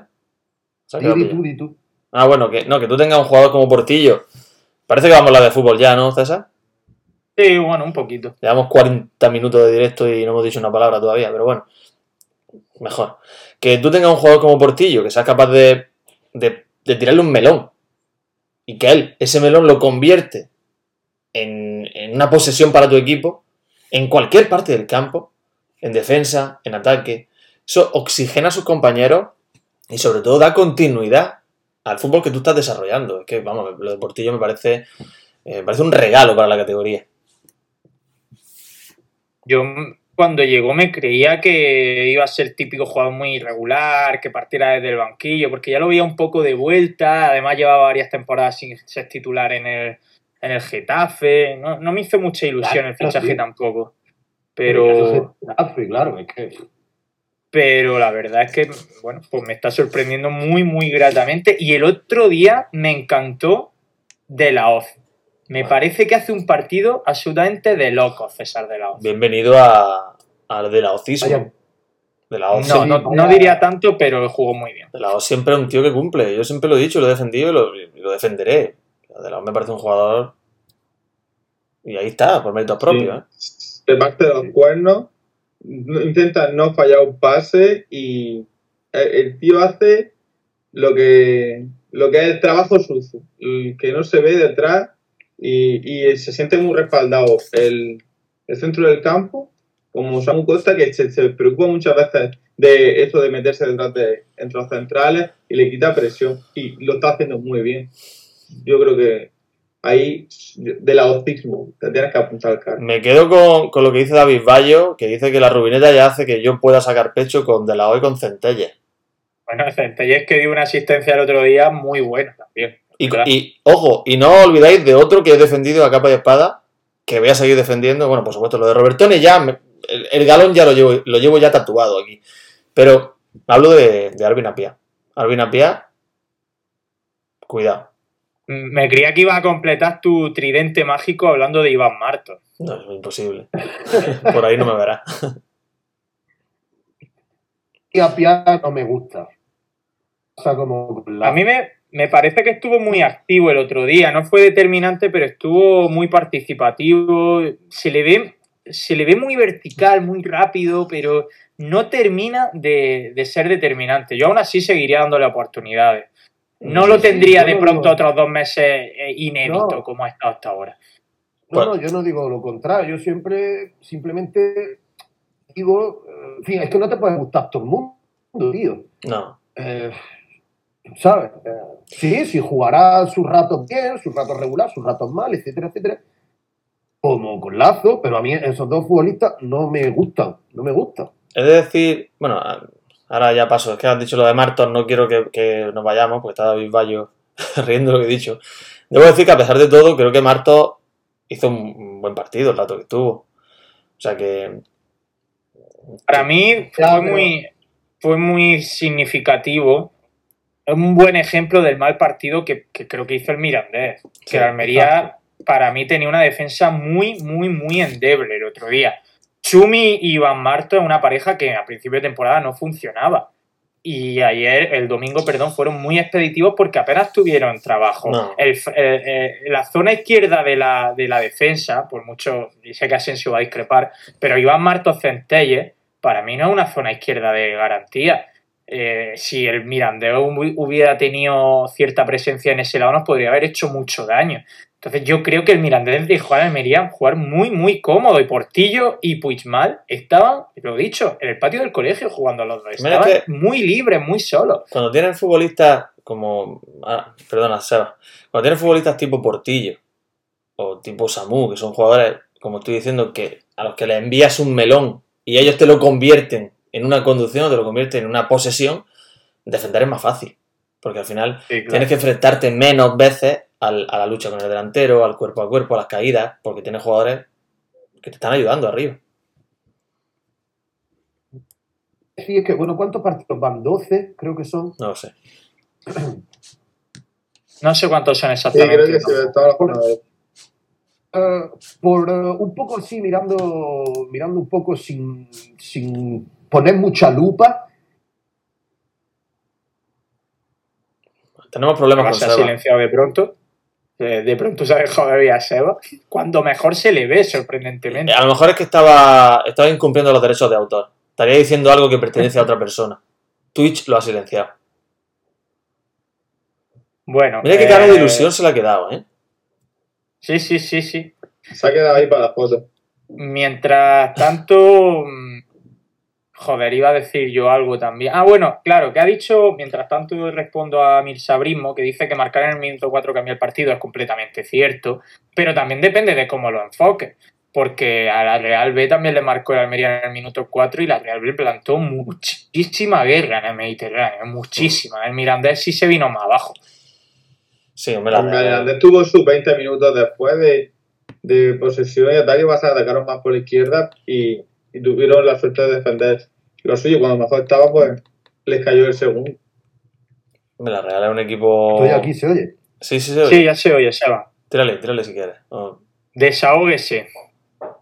Di, tú, di tú. Ah, bueno, que no, que tú tengas un jugador como Portillo. Parece que vamos a hablar de fútbol ya, ¿no, César? Sí, bueno, un poquito. Llevamos 40 minutos de directo y no hemos dicho una palabra todavía, pero bueno. Mejor. Que tú tengas un jugador como Portillo, que seas capaz de, de, tirarle un melón. Y que él, ese melón, lo convierte en, en una posesión para tu equipo, en cualquier parte del campo, en defensa, en ataque. Eso oxigena a sus compañeros y sobre todo da continuidad al fútbol que tú estás desarrollando. Es que, vamos, lo de Portillo me parece, eh, me parece un regalo para la categoría. Yo cuando llegó me creía que iba a ser típico jugador muy irregular, que partiera desde el banquillo, porque ya lo veía un poco de vuelta, además llevaba varias temporadas sin ser titular en el, en el Getafe, no, no me hizo mucha ilusión el fichaje sí. tampoco, pero, Getafe, claro, es que. pero la verdad es que, bueno, pues me está sorprendiendo muy, muy gratamente, y el otro día me encantó de la Oz. Me parece que hace un partido absolutamente de loco César de la Oz. Bienvenido a, a de la ocismo. De la OZ. No, Sí, no, no diría tanto, pero jugó muy bien. De la OZ siempre es un tío que cumple. Yo siempre lo he dicho, lo he defendido y lo, y lo defenderé. De la OZ me parece un jugador. Y ahí está, por méritos propios. ¿eh? Se parte de los cuernos, no- intenta no fallar un pase y el, el tío hace lo que, lo que es el trabajo sucio, el que no se ve detrás y, y se siente muy respaldado el, el centro del campo, como Samu Costa, que se, se preocupa muchas veces de eso de meterse detrás de entre los centrales y le quita presión y lo está haciendo muy bien. Yo creo que ahí del autismo te tienes que apuntar al carro. Me quedo con, con lo que dice David Bayo, que dice que la rubineta ya hace que yo pueda sacar pecho con De La O y con Centelles. Bueno, Centelles que dio una asistencia el otro día muy buena también. Y, Claro. y, ojo, y no olvidáis de otro que he defendido a capa y espada, que voy a seguir defendiendo. Bueno, por supuesto, lo de Robertone ya, me- el, el galón ya lo llevo, lo llevo ya tatuado aquí. Pero hablo de, de Alvin Apia. Alvin Apia, cuidado. Me creía que iba a completar tu tridente mágico hablando de Iván Marto. No, es imposible. Por ahí no me verá. Y a Pia no me gusta. O sea, como la- A mí me, me parece que estuvo muy activo el otro día. No fue determinante, pero estuvo muy participativo. Se le ve, se le ve muy vertical, muy rápido, pero no termina de, de ser determinante. Yo aún así seguiría dándole oportunidades. No Sí, lo tendría de no pronto digo- otros dos meses eh, inédito No. como ha estado hasta ahora. No, no, yo no digo lo contrario. Yo siempre, simplemente digo, eh, en fin, es que no te puede gustar todo el mundo, tío. No. Eh, ¿Sabes? Eh, sí, sí, jugará sus ratos bien, sus ratos regular, sus ratos mal, etcétera, etcétera. Como con Lazo, pero a mí esos dos futbolistas no me gustan, no me gustan. Es de decir, bueno, ahora ya paso, es que has dicho lo de Martos, no quiero que, que nos vayamos, porque está David Bayo riendo lo que he dicho. Debo decir que a pesar de todo, creo que Martos hizo un buen partido el rato que estuvo. O sea que. Para mí fue, muy, fue muy significativo. Es un buen ejemplo del mal partido que, que creo que hizo el Mirandés. Sí, que el Almería, para mí, tenía una defensa muy, muy, muy endeble el otro día. Chumi y Iván Marto es una pareja que a principio de temporada no funcionaba. Y ayer, el domingo, perdón, fueron muy expeditivos porque apenas tuvieron trabajo. No. El f- eh, eh, la zona izquierda de la, de la defensa, por mucho, y sé que Asensio va a discrepar, pero Iván Martos Centelles, para mí no es una zona izquierda de garantía. Eh, si el Mirandés hu- hubiera tenido cierta presencia en ese lado, nos podría haber hecho mucho daño. Entonces yo creo que el Mirandés dejó a Almería jugar muy, muy cómodo. Y Portillo y Puigmal estaban, lo he dicho, en el patio del colegio jugando a los dos. Estaban que- muy libres, muy solos. Cuando tienen futbolistas como. ah, perdona, Seba. Cuando tienen futbolistas tipo Portillo o tipo Samu, que son jugadores, como estoy diciendo, que a los que le envías un melón y ellos te lo convierten en una conducción o te lo convierten en una posesión, defender es más fácil. Porque al final tienes que enfrentarte menos veces al- a la lucha con el delantero, al cuerpo a cuerpo, a las caídas, porque tienes jugadores que te están ayudando arriba. Sí, es que, bueno, ¿cuántos partidos van? 12, creo que son. No lo sé. No sé cuántos son Sí, exactamente. creo que se. Eh, por eh, un poco así, mirando, mirando un poco sin, sin poner mucha lupa, Tenemos problemas con se ha silenciado de pronto. Eh, De pronto se ha dejado de ver a Seba. Cuando mejor se le ve, sorprendentemente. A lo mejor es que estaba, estaba incumpliendo los derechos de autor. Estaría diciendo algo que pertenece a otra persona. Twitch lo ha silenciado. Bueno. Mira qué cara de eh, ilusión se le ha quedado, ¿eh? Sí, sí, sí, sí. Se ha quedado ahí para la foto. Mientras tanto. Mm, Joder, iba a decir yo algo también. Ah, bueno, claro, que ha dicho, mientras tanto respondo a Mirsabrismo, que dice que marcar en el minuto 4 cambia el partido, es completamente cierto, pero también depende de cómo lo enfoques, porque a la Real B también le marcó el Almería en el minuto 4 y la Real B plantó muchísima guerra en el Mediterráneo, muchísima. El Mirandés sí se vino más abajo. Sí, hombre, la El. Mirandés tuvo sus 20 minutos después de, de posesión y ataque, vas a atacaron más por la izquierda y, y tuvieron la suerte de defender lo suyo. Cuando mejor estaba, pues les cayó el segundo. hombre, la Real es un equipo. estoy aquí, se oye. Sí, sí, se oye. Sí, ya se oye, Seba. Tírale, tírale si quieres. Oh, Desahóguese.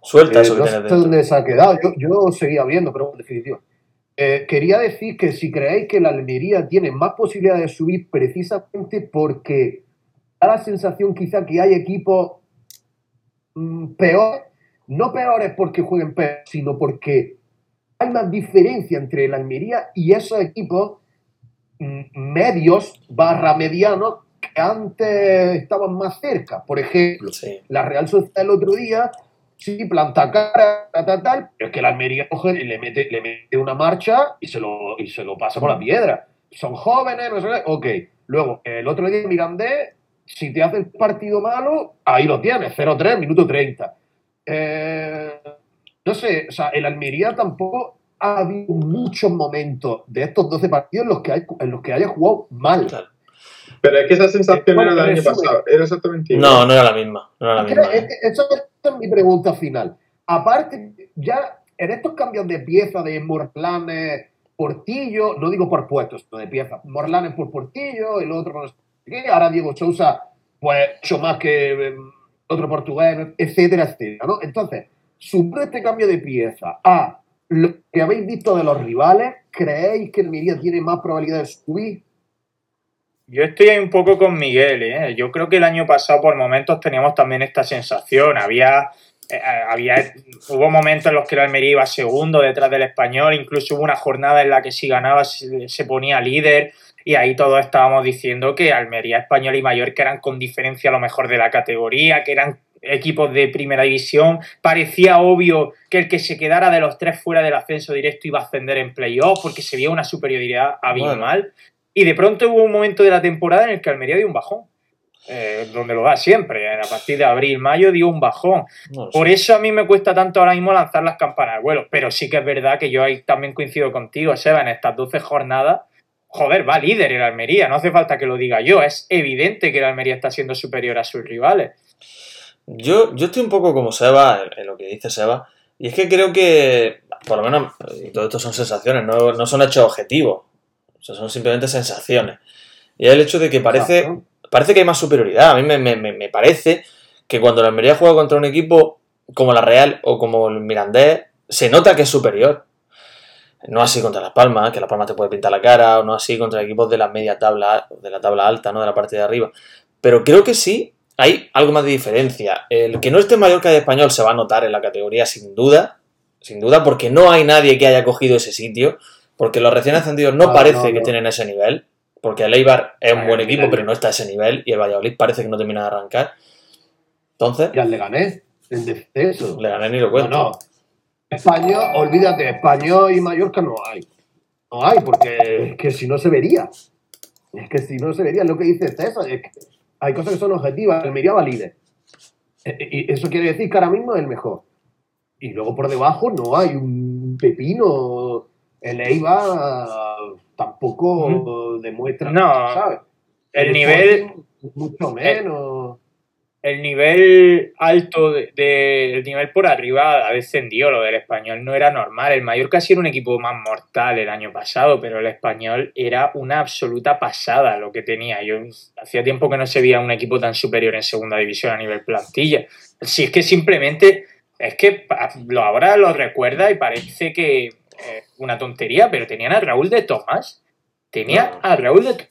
Suelta Eh, eso que no sé dónde se ha quedado, yo, yo seguía viendo, pero en definitiva. Eh, quería decir que si creéis que la Almería tiene más posibilidades de subir precisamente porque da la sensación quizá que hay equipos mm, peores, no peores porque jueguen peor, sino porque hay más diferencia entre la Almería y esos equipos mm, medios barra medianos que antes estaban más cerca. Por ejemplo, Sí. la Real Sociedad el otro día, sí, planta cara, tal, tal, tal, pero es que la Almería coge y le mete, le mete una marcha y se, lo, y se lo pasa por la piedra. Son jóvenes, no sé qué, ok. Luego, el otro día Mirandés, si te hace el partido malo, ahí lo tienes, 0-3, minuto 30. Eh, no sé, o sea, el Almería tampoco ha habido muchos momentos de estos 12 partidos en los que, hay, en los que haya jugado mal. Claro. Pero es que esa sensación Bueno, era del año pasado. Era exactamente igual. No, no era la misma. No era la Es que misma. es ¿eh? que esa esa es mi pregunta final. Aparte, ya en estos cambios de pieza de Morlanes, Portillo, no digo por puestos, sino de pieza, Morlanes por Portillo, el otro no sé qué, ahora Diego Sousa pues mucho más que eh, otro portugués, etcétera, etcétera, ¿no? Entonces, sumar este cambio de pieza a lo que habéis visto de los rivales, ¿creéis que el Almería tiene más probabilidad de subir? Yo estoy ahí un poco con Miguel, ¿eh? Yo creo que el año pasado por momentos teníamos también esta sensación. Había, eh, había, hubo momentos en los que el Almería iba segundo detrás del español, incluso hubo una jornada en la que si ganaba se ponía líder y ahí todos estábamos diciendo que Almería, Español y Mallorca eran con diferencia lo mejor de la categoría, que eran equipos de primera división. Parecía obvio que el que se quedara de los tres fuera del ascenso directo iba a ascender en playoff porque se veía una superioridad abismal. Y de pronto hubo un momento de la temporada en el que Almería dio un bajón. Eh, donde lo da siempre, a partir de abril, mayo dio un bajón. No, Por eso a mí me cuesta tanto ahora mismo lanzar las campanas al vuelo, pero sí que es verdad que yo ahí también coincido contigo, Seba, en estas 12 jornadas, joder, va líder el Almería, no hace falta que lo diga yo, es evidente que el Almería está siendo superior a sus rivales. Yo, yo estoy un poco como Seba, en, lo que dice Seba, y es que creo que, por lo menos, y todo esto son sensaciones, no, no son hechos objetivos, o sea, son simplemente sensaciones. Y es el hecho de que parece, Exacto. parece que hay más superioridad. A mí me, me- me- parece que cuando la Almería juega contra un equipo como la Real o como el Mirandés, se nota que es superior. No así contra Las Palmas, que Las Palmas te puede pintar la cara, o no así contra equipos de la media tabla, de la tabla alta, ¿no? De la parte de arriba. Pero creo que sí hay algo más de diferencia. El que no esté Mallorca y Español se va a notar en la categoría sin duda, sin duda, porque no hay nadie que haya cogido ese sitio, porque los recién ascendidos no parece no, que tienen ese nivel, porque el Eibar es un buen equipo, pero no está a ese nivel, y el Valladolid parece que no termina de arrancar. Entonces, Y al Leganés, en descenso. le gané ni lo No, cuento. no. Español, olvídate, Español y Mallorca no hay. No hay, porque es que si no se vería. Es que si no se vería, es lo que dice César. Es que hay cosas que son objetivas. Almería va líder. Eh, Y eso quiere decir que ahora mismo es el mejor. Y luego por debajo no hay un pepino. El Eibar tampoco demuestra, No, ¿sabes? El nivel, mucho menos. El nivel alto, de, de- el nivel por arriba ha descendido, lo del español no era normal. El Mallorca sí era un equipo más mortal el año pasado, pero el español era una absoluta pasada lo que tenía. Yo hacía tiempo que no se veía un equipo tan superior en segunda división a nivel plantilla. Si es que simplemente, es que ahora lo recuerda y parece que eh, una tontería, pero tenían a Raúl de Tomás. Tenía a Raúl de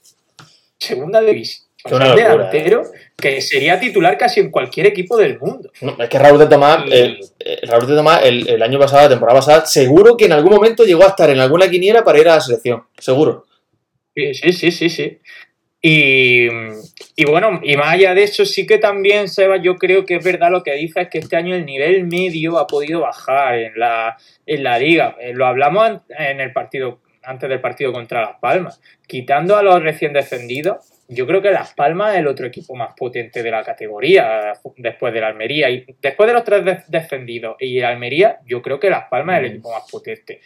segunda división. O sea, un locura, delantero que sería titular casi en cualquier equipo del mundo. No, es que Raúl de Tomás, Y- el, el Raúl de Tomás el, el año pasado, la temporada pasada, seguro que en algún momento llegó a estar en alguna quiniela para ir a la selección. Seguro. Sí, sí, sí, sí. Y, y bueno, y más allá de eso, sí que también, Seba, yo creo que es verdad lo que dices, que este año el nivel medio ha podido bajar en la, en la liga. Eh, Lo hablamos en el partido, antes del partido contra Las Palmas. Quitando a los recién descendidos, yo creo que Las Palmas es el otro equipo más potente de la categoría, después de la Almería. Y después de los tres de- descendidos y el Almería, yo creo que Las Palmas es el equipo más potente.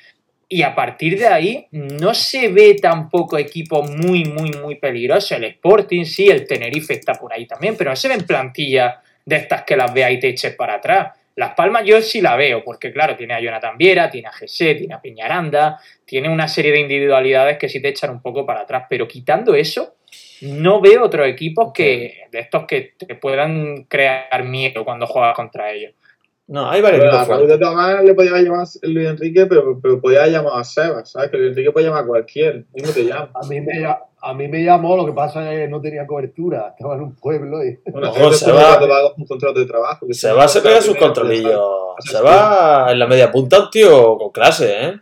Y a partir de ahí no se ve tampoco equipo muy, muy, muy peligroso. El Sporting sí, el Tenerife está por ahí también, pero no se ven plantillas de estas que las veas y te eches para atrás. Las Palmas yo sí la veo, porque claro, tiene a Jonathan Viera, tiene a José, tiene a Peñaranda, tiene una serie de individualidades que sí te echan un poco para atrás, pero quitando eso, no veo otros equipos que de estos que te puedan crear miedo cuando juegas contra ellos. No, hay varios a equipos fuertes. Tomás le podía llamado Luis Enrique, pero, pero podía llamado a Sebas, ¿sabes? Que Luis Enrique puede llamar a cualquier, mismo te llama. A mí, me, a mí me llamó, lo que pasa es que no tenía cobertura. Estaba en un pueblo y. Bueno, ese se va- cuando pagas un contrato de trabajo. que Se va, se pega sus controlillos. Se va en la media punta un tío con clase, ¿eh?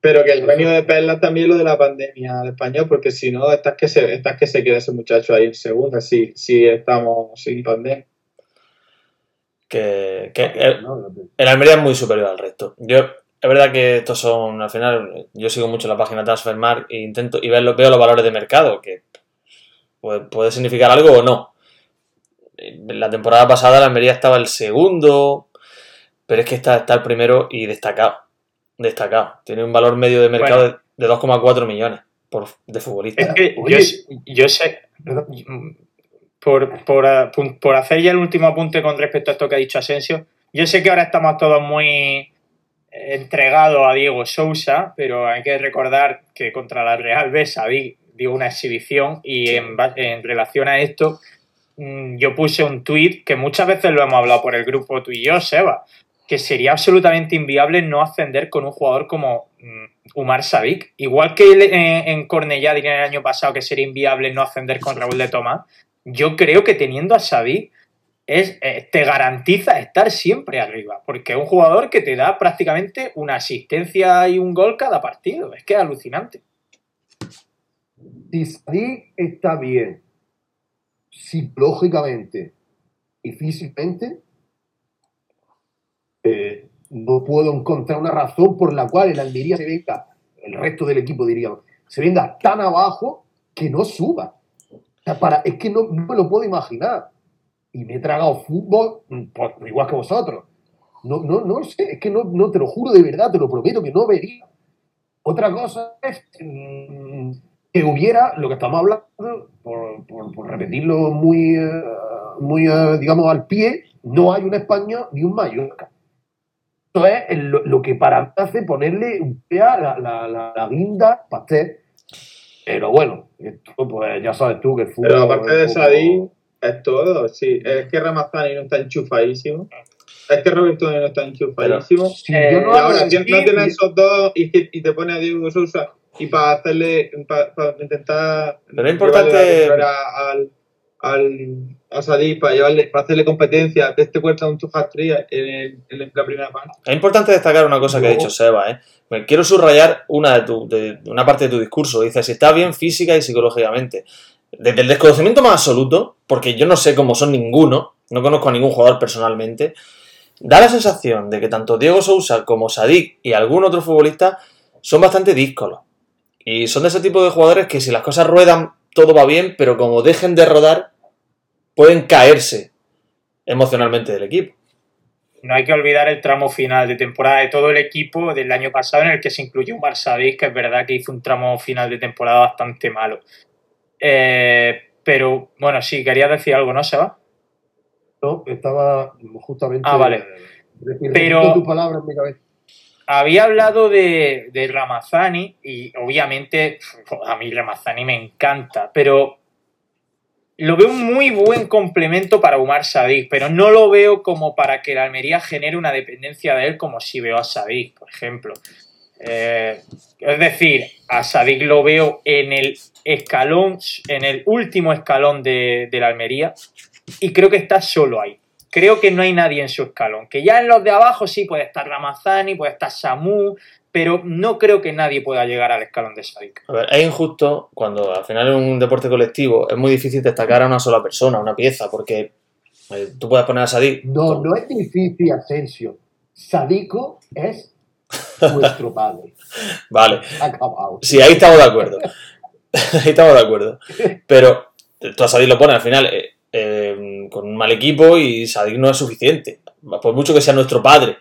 Pero que el premio de perlas también lo de la pandemia al español, porque si no, estás que se, estás que se queda ese muchacho ahí en segunda, si, si estamos sin pandemia. Que, que el, el Almería es muy superior al resto. Yo, es verdad que estos son, al final, yo sigo mucho la página Transfermarkt e intento y veo, veo los valores de mercado, que puede, puede significar algo o no. La temporada pasada la Almería estaba el segundo, pero es que está, está el primero y destacado. Destacado. Tiene un valor medio de mercado de, de 2,4 millones por, de futbolista. Es que yo, yo sé, por, por, por hacer ya el último apunte con respecto a esto que ha dicho Asensio, yo sé que ahora estamos todos muy entregados a Diego Sousa, pero hay que recordar que contra la Real Besa di- dio una exhibición y en, en relación a esto mm, yo puse un tweet que muchas veces lo hemos hablado por el grupo tú y yo, Seba, que sería absolutamente inviable no ascender con un jugador como mm, Umar Sadik. Igual que eh, en Cornellá diría el año pasado que sería inviable no ascender con Raúl de Tomás, yo creo que teniendo a Sadik es, eh, te garantiza estar siempre arriba, porque es un jugador que te da prácticamente una asistencia y un gol cada partido. Es que es alucinante. Si Sadik está bien psicológicamente y físicamente, eh, no puedo encontrar una razón por la cual el Almería se venga, el resto del equipo diríamos, se venga tan abajo que no suba. Para, es que no, no me lo puedo imaginar. Y me he tragado fútbol pues, igual que vosotros. No, no, no sé, es que no, no te lo juro de verdad, te lo prometo que no vería. Otra cosa es mm, que hubiera lo que estamos hablando, por, por- por repetirlo muy, eh, muy eh, digamos, al pie, no hay un España ni un Mallorca. Eso es lo, lo que para mí hace ponerle un pie a la, la, la, la guinda pastel. Pero bueno, esto, pues ya sabes tú que el fútbol. Pero aparte de Sadik, es todo, sí. Es que Ramazani no está enchufadísimo. Es que Roberto no está enchufadísimo. Si Eh, yo no Y ahora si no tienes esos dos y, y te pone a Diego Sousa y para hacerle, para intentar Pero es importante- al, al, a Sadik para, llevarle, para hacerle competencia de este cuarto un chufastría en, el- en la primera parte. Es importante destacar una cosa que ha dicho Seba, ¿eh? Quiero subrayar una, de tu- de- una parte de tu discurso. Dice, si está bien física y psicológicamente. Desde el desconocimiento más absoluto, porque yo no sé cómo son ninguno, no conozco a ningún jugador personalmente, da la sensación de que tanto Diego Sousa como Sadik y algún otro futbolista son bastante díscolos. Y son de ese tipo de jugadores que si las cosas ruedan, todo va bien, pero como dejen de rodar, pueden caerse emocionalmente del equipo. No hay que olvidar el tramo final de temporada de todo el equipo del año pasado en el que se incluyó un Barça que es verdad que hizo un tramo final de temporada bastante malo. Eh, pero bueno, sí, querías decir algo, ¿no, Seba? No, estaba justamente. Ah, vale. Pero- tu palabra en mi cabeza. Había hablado de, Ramazani y obviamente a mí Ramazani me encanta, pero lo veo un muy buen complemento para Umar Sadik, pero no lo veo como para que la Almería genere una dependencia de él como si veo a Sadik, por ejemplo. Eh, es decir, a Sadik lo veo en el escalón, en el último escalón de, de la Almería y creo que está solo ahí. Creo que no hay nadie en su escalón. Que ya en los de abajo sí puede estar Ramazani, puede estar Samu, pero no creo que nadie pueda llegar al escalón de Sadik. A ver, es injusto cuando al final en un deporte colectivo es muy difícil destacar a una sola persona, a una pieza, porque eh, tú puedes poner a Sadik. No, con- no es difícil, Asensio. Sadico es nuestro padre. Vale, Acabado. sí, ahí estamos de acuerdo. ahí estamos de acuerdo. Pero tú a Sadik lo pones al final eh, eh, con un mal equipo y Sadik no es suficiente, por mucho que sea nuestro padre.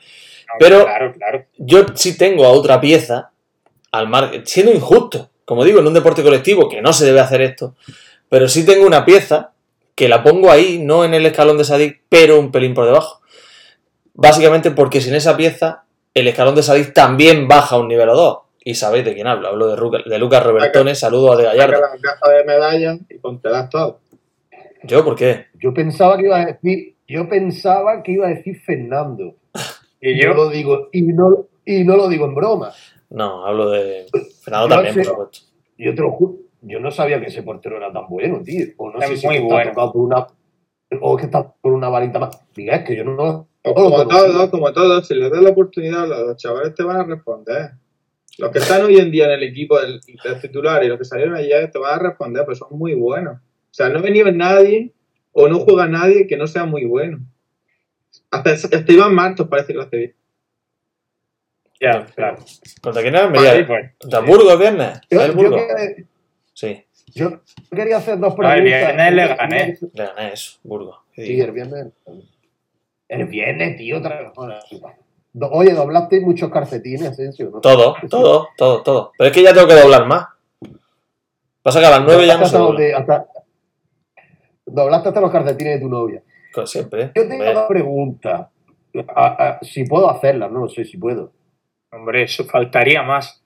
No, Pero- Claro, claro. Yo sí tengo a otra pieza, al mar... siendo injusto, como digo, en un deporte colectivo, que no se debe hacer esto, pero sí tengo una pieza que la pongo ahí, no en el escalón de Sadik, pero un pelín por debajo. Básicamente porque sin esa pieza, el escalón de Sadik también baja un nivel o dos. Y sabéis de quién hablo, hablo de, Ruca- de Lucas Robertone, saludo a De Gallardo. la caja de medallas y pontelas todas. ¿Yo por qué? Yo pensaba que iba a decir, yo pensaba que iba a decir Fernando. Y yo lo digo, y no, y no lo digo en broma. No, hablo de Fernando Yo también, por sé- supuesto. Yo te lo juro, yo no sabía que ese portero era tan bueno, tío. O no Es sé si muy está bueno. tocado por una, o que está por una varita más. Diga, es que yo no, no lo Como todos, como todos, si les das la oportunidad, los chavales te van a responder. Los que están hoy en día en el equipo del, del titular y los que salieron ayer te van a responder, pues son muy buenos. O sea, no venía nadie o no juega nadie que no sea muy bueno. Hasta, hasta Iván Martos parece que lo hace bien. ya, claro. ¿Contra quién era? Almería? pues. ¿Contra Burgos el viernes? Yo, ¿El yo Burgos? quería, Sí, yo quería hacer dos No, preguntas. el viernes le gané. le gané eso, Burgos. ¿Qué Sí, el viernes. El viernes, tío, otra Oye, doblaste muchos calcetines, Asensio. ¿no? Todo, todo, todo, todo. Pero es que ya tengo que doblar más. Pasa que a las 9 ya no se dobla. hasta- doblaste hasta los calcetines de tu novia. Con Siempre. Yo tengo Hombre, una pregunta. A- a- si puedo hacerla, no lo sé si puedo. Hombre, eso faltaría más.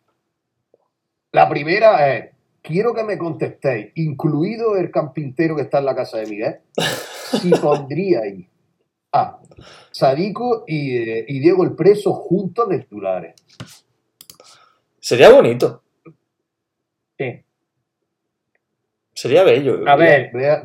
La primera es, quiero que me contestéis, incluido el campintero que está en la casa de Miguel, si pondríais a Sadico y, eh, y Diego el Preso juntos de titulares. Sería bonito. Sí. Sería bello. A ver, ya-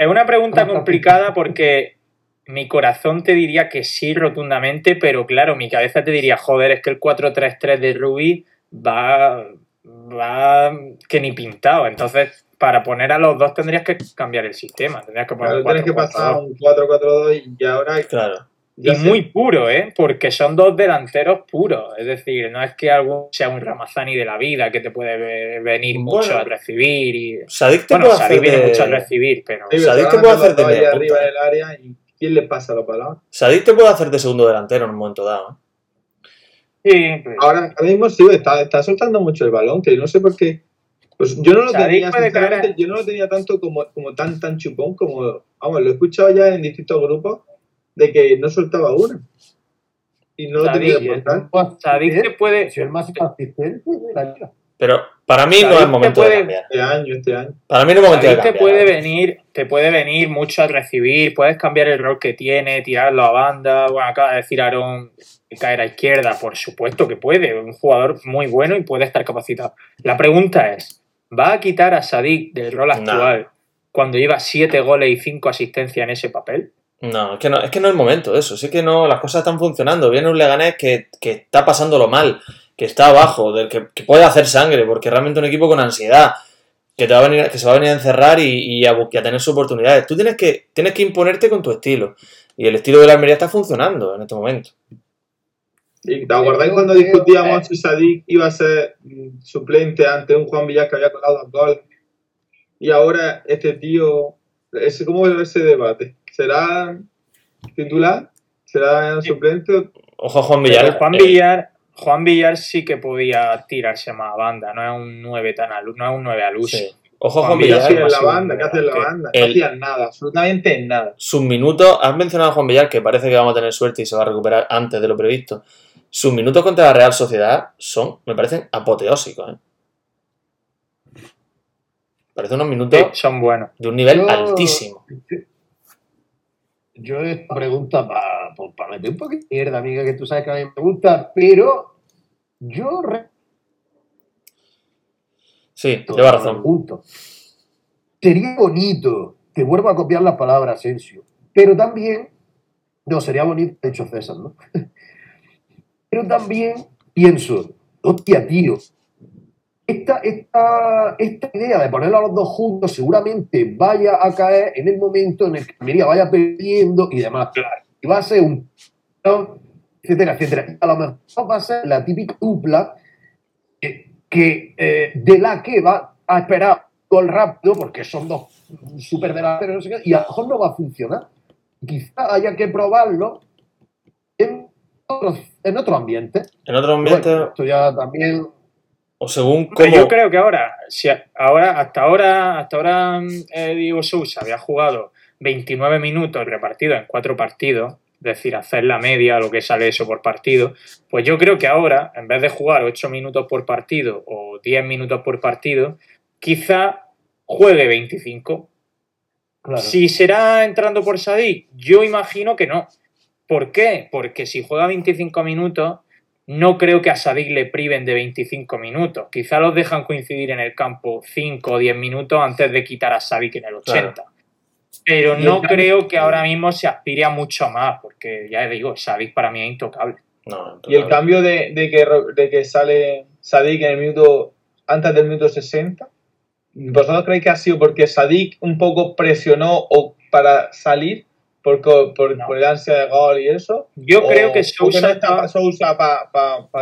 es una pregunta complicada porque mi corazón te diría que sí rotundamente, pero claro, mi cabeza te diría, joder, es que el 4-3-3 de Ruby va, va que ni pintado. Entonces, para poner a los dos tendrías que cambiar el sistema. Tendrías que poner Claro, tienes que 4-4-2. pasar a un 4-4-2 y ahora. Claro. Y sé- muy puro, ¿eh? Porque son dos delanteros puros. Es decir, no es que algún sea un Ramazani de la vida que te puede ve- venir mucho a recibir. Y... Sadik te Bueno, puede Sadik hacer viene de... mucho a recibir, pero... Sí, Sadik te puede hacer de media arriba del área y ¿quién le pasa los balones? Sadik te puede hacer de segundo delantero en un momento dado. ¿eh? Sí, Ahora, ahora mismo sí, está, está soltando mucho el balón, que no sé por qué. Pues yo no lo Sadik tenía, yo no lo tenía tanto como, como tan tan chupón como. Vamos, lo he escuchado ya en distintos grupos de que no soltaba una. Y no lo tenía que aportar. Sadik te asistente- puede... si el más asistente de la liga. Pero para mí no es momento puede- de cambiar. Este año, este año. Para mí no es momento de Sadik cambiar. te puede venir, te puede venir mucho a recibir, puedes cambiar el rol que tiene, tirarlo a banda, bueno, acaba de decir Aaron caer a izquierda, por supuesto que puede, un jugador muy bueno y puede estar capacitado. La pregunta es, ¿va a quitar a Sadik del rol No. actual cuando lleva siete goles y cinco asistencias en ese papel? No, es que no, es que no es momento de eso. Sí que no, las cosas están funcionando. Viene un Leganés que, que está pasándolo mal, que está abajo, del que, que puede hacer sangre, porque es realmente un equipo con ansiedad, que te va a venir, que se va a venir a encerrar y, a, tener sus oportunidades. Tú tienes que, tienes que imponerte con tu estilo. Y el estilo de la Almería está funcionando en este momento. ¿Y ¿Te acordáis cuando discutíamos si Sadik iba a ser mm, suplente ante un Juan Villar que había colado dos goles? Y ahora este tío, ¿cómo va ese debate? ¿Será titular? ¿Será suplente? Ojo a Juan Pero Villar. Juan eh, Villar, Juan Villar sí que podía tirarse más a banda, no es un 9 tan al, no es un 9 al uso. sí. Ojo a Juan Juan ¿Qué Villar, Villar. en la banda? ¿Qué hacía en la banda? No el- hacían nada, absolutamente nada. Sus minutos, has mencionado a Juan Villar, que parece que vamos a tener suerte y se va a recuperar antes de lo previsto. Sus minutos contra la Real Sociedad son, me parecen apoteósicos. ¿eh? Parecen unos minutos Sí, son buenos. de un nivel Yo- altísimo. Yo esta pregunta para meter un poquito de mierda, amiga, que tú sabes que a mí me gusta, pero yo re- Sí, lleva razón. Punto. Sería bonito, te vuelvo a copiar las palabras, Asensio, pero también, no, sería bonito, de hecho César, ¿no? pero también pienso, hostia, tío, esta, esta, esta idea de ponerlo a los dos juntos seguramente vaya a caer en el momento en el que Almería vaya perdiendo y demás. Y va a ser un... etcétera, etcétera. Y a lo mejor va a ser la típica dupla que, que, eh, de la que va a esperar gol rápido, porque son dos super delanteros, no sé qué, y a lo mejor no va a funcionar. Quizá haya que probarlo en otro, en otro ambiente. En otro Bueno, ambiente, esto ya también o según Hombre, cómo. Yo creo que ahora, si ahora, hasta ahora, hasta ahora eh, Diego Sousa había jugado 29 minutos repartidos en cuatro partidos, es decir, hacer la media, lo que sale eso por partido, pues yo creo que ahora, en vez de jugar 8 minutos por partido o 10 minutos por partido, quizá juegue 25. Claro. Si será entrando por Sadik, yo imagino que no. ¿Por qué? Porque si juega 25 minutos, no creo que a Sadik le priven de 25 minutos. Quizá los dejan coincidir en el campo 5 o 10 minutos antes de quitar a Sadik en el 80. Pero no creo que ahora mismo se aspire a mucho más, porque ya digo, Sadik para mí es intocable. No, Y el cambio de, de que, de que sale Sadik en el minuto antes del minuto 60, ¿vosotros creéis que ha sido porque Sadik un poco presionó o para salir por, por, No. por el ansia de gol y eso? Yo ¿O- creo que Sousa no está- Sousa para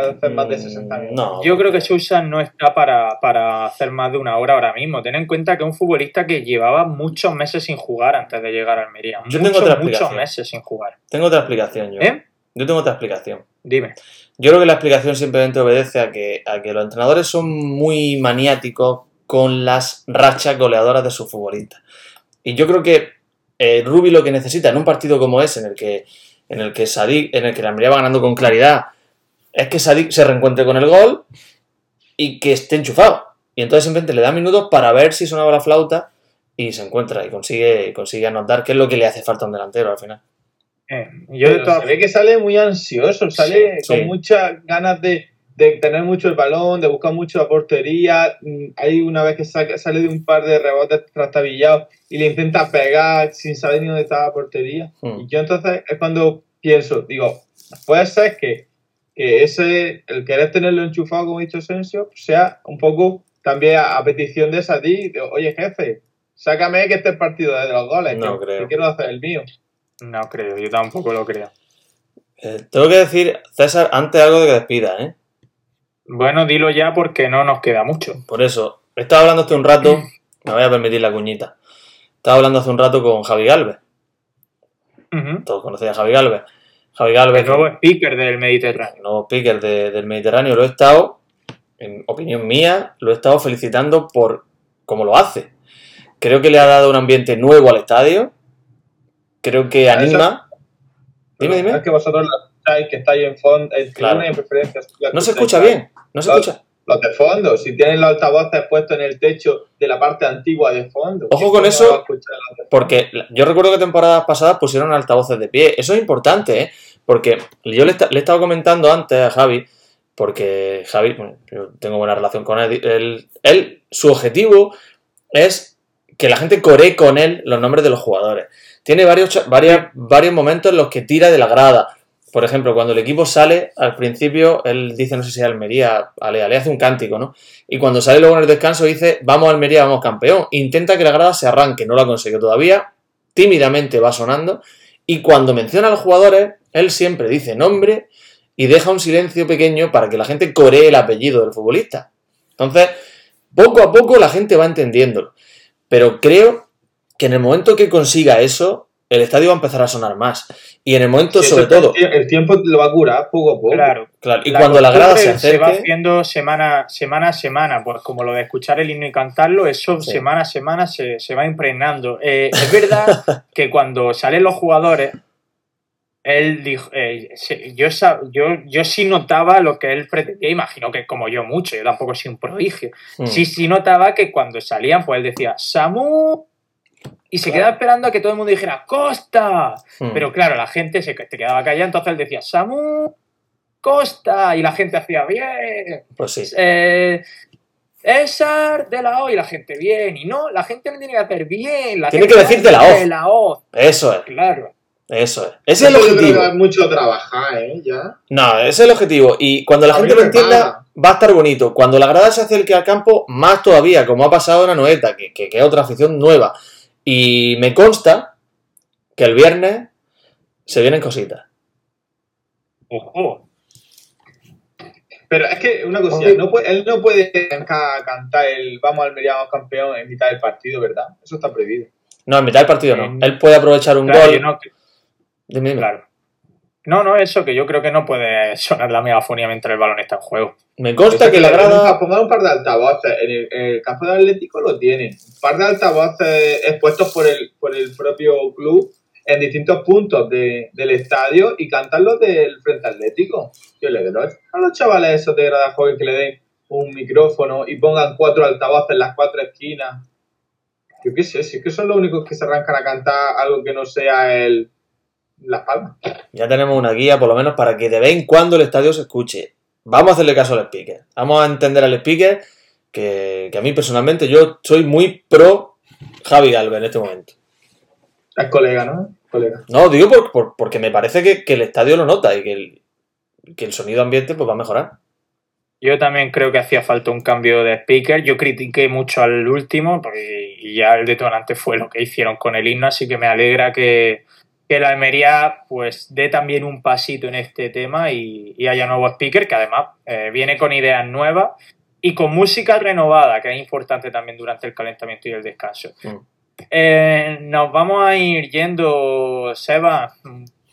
hacer más de Mm, 60 minutos? No. Yo creo que Sousa no está para, para hacer más de una hora ahora mismo. Ten en cuenta que es un futbolista que llevaba muchos meses sin jugar antes de llegar a Almería. Yo tengo muchos, otra muchos explicación. meses sin jugar. Tengo otra explicación yo. ¿Eh? Yo tengo otra explicación. Dime. Yo creo que la explicación simplemente obedece a que, a que los entrenadores son muy maniáticos con las rachas goleadoras de sus futbolistas. Y yo creo que eh, Rubi lo que necesita en un partido como ese, en el que, en el que Sadik, en el que la Almería va ganando con claridad, es que Sadik se reencuentre con el gol y que esté enchufado. y entonces simplemente le da minutos para ver si sonaba la flauta y se encuentra y consigue, consigue anotar, que es lo que le hace falta a un delantero al final. Eh, yo de Pero todas se ve que sale muy ansioso, sale Sí, con sí. muchas ganas de, de tener mucho el balón, de buscar mucho la portería. Mm, Hay una vez que saca- sale de un par de rebotes trastabillados y le intenta pegar sin saber ni dónde está la portería. Hmm. Y yo entonces es cuando pienso, digo, puede ser que, que ese, el querer tenerlo enchufado, como ha dicho Sensio, sea un poco también a, a petición de esa ti, de, oye jefe, sácame que este partido de los goles, No que, creo. que quiero hacer el mío. No creo, yo tampoco lo creo. Eh, tengo que decir, César, antes algo de que despida, ¿eh? Bueno, dilo ya porque no nos queda mucho. Por eso, he estado hablando hace un rato, me voy a permitir la cuñita. Estaba hablando hace un rato con Javi Galvez. Todos conocéis a Javi Galvez. Javi Galvez, El nuevo speaker del Mediterráneo. nuevo speaker de- del Mediterráneo, lo he estado, en opinión mía, lo he estado felicitando por cómo lo hace. Creo que le ha dado un ambiente nuevo al estadio. Creo que anima. Dime, dime. Es que vosotros que en fondo, en Claro. tribuna y en preferencia. la No se escucha bien, no se Los- escucha. Los de fondo, si tienen los altavoces puestos en el techo de la parte antigua de fondo. Ojo ¿quién con eso, fondo? Porque yo recuerdo que temporadas pasadas pusieron altavoces de pie. Eso es importante, ¿eh? Porque yo le, le he estado comentando antes a Javi, porque Javi, bueno, yo tengo buena relación con él, él, él, su objetivo es que la gente coree con él los nombres de los jugadores. Tiene varios, varias- varios momentos en los que tira de la grada. Por ejemplo, cuando el equipo sale, al principio, él dice, no sé si Almería, Ale, Ale hace un cántico, ¿no? Y cuando sale luego en el descanso dice, vamos Almería, vamos campeón. Intenta que la grada se arranque, no lo ha conseguido todavía. Tímidamente va sonando. Y cuando menciona a los jugadores, él siempre dice nombre y deja un silencio pequeño para que la gente coree el apellido del futbolista. Entonces, poco a poco la gente va entendiéndolo. Pero creo que en el momento que consiga eso, el estadio va a empezar a sonar más. Y en el momento, Sí, sobre todo, El, tie- el tiempo lo va a curar poco a poco. Claro. claro, y cuando la grada se costumbre va acerque, haciendo semana, semana a semana, pues como lo de escuchar el himno y cantarlo, eso Sí. semana a semana se, se va impregnando. Eh, es verdad que cuando salen los jugadores, él dijo, eh, se- yo, yo, yo sí notaba lo que él pretendía, imagino que como yo mucho, yo tampoco soy un prodigio. mm, Sí, sí notaba que cuando salían, pues él decía, Samu, y se Claro. quedaba esperando a que todo el mundo dijera, Costa. mm, Pero claro, la gente se te quedaba callada, entonces él decía, Samu, Costa, y la gente hacía bien. pues sí. Eh, César de la O, y la gente bien. Y no, la gente no tiene que hacer bien. La Tiene gente que decir de la O. De la O, Eso es, claro. eso es. Ese es el yo objetivo. es mucho trabajar, ¿eh? Ya. No, ese es el objetivo. Y cuando la A gente lo me entienda, paga. va a estar bonito. Cuando la grada se acerque al campo, más todavía, como ha pasado en Anoeta, que, que, que es otra afición nueva. Y me consta que el viernes se vienen cositas. Ojo. Pero es que una cosilla, no puede- él no puede ca- cantar el Vamos Almería, vamos campeón en mitad del partido, ¿verdad? Eso está prohibido. No, en mitad del partido no. Él puede aprovechar un Claro, gol. no- Dime, dime. claro. No, no, eso que yo creo que no puede sonar la megafonía mientras el balón está en juego. Me consta Eso que la grada. Pongan un par de altavoces. En el, en el campo de Atlético lo tienen. Un par de altavoces expuestos por el, por el propio club en distintos puntos de- del estadio y cantarlos del frente atlético. Yo le doy a los chavales esos de grada joven que le den un micrófono y pongan cuatro altavoces en las cuatro esquinas. Yo qué sé, si es que son los únicos que se arrancan a cantar algo que no sea el Las Palmas. Ya tenemos una guía, por lo menos, para que de vez en cuando el estadio se escuche. Vamos a hacerle caso al speaker. Vamos a entender al speaker que, que a mí personalmente yo soy muy pro Javi Galvez en este momento. Es colega, ¿no? Colega. No, digo por- por- porque me parece que, que el estadio lo nota y que el, que el sonido ambiente pues va a mejorar. Yo también creo que hacía falta un cambio de speaker. Yo critiqué mucho al último porque y ya el detonante fue lo que hicieron con el himno, así que me alegra que, que la Almería pues dé también un pasito en este tema y, y haya nuevo speaker que además eh, viene con ideas nuevas y con música renovada, que es importante también durante el calentamiento y el descanso. Mm. Eh, nos vamos a ir yendo, Seba.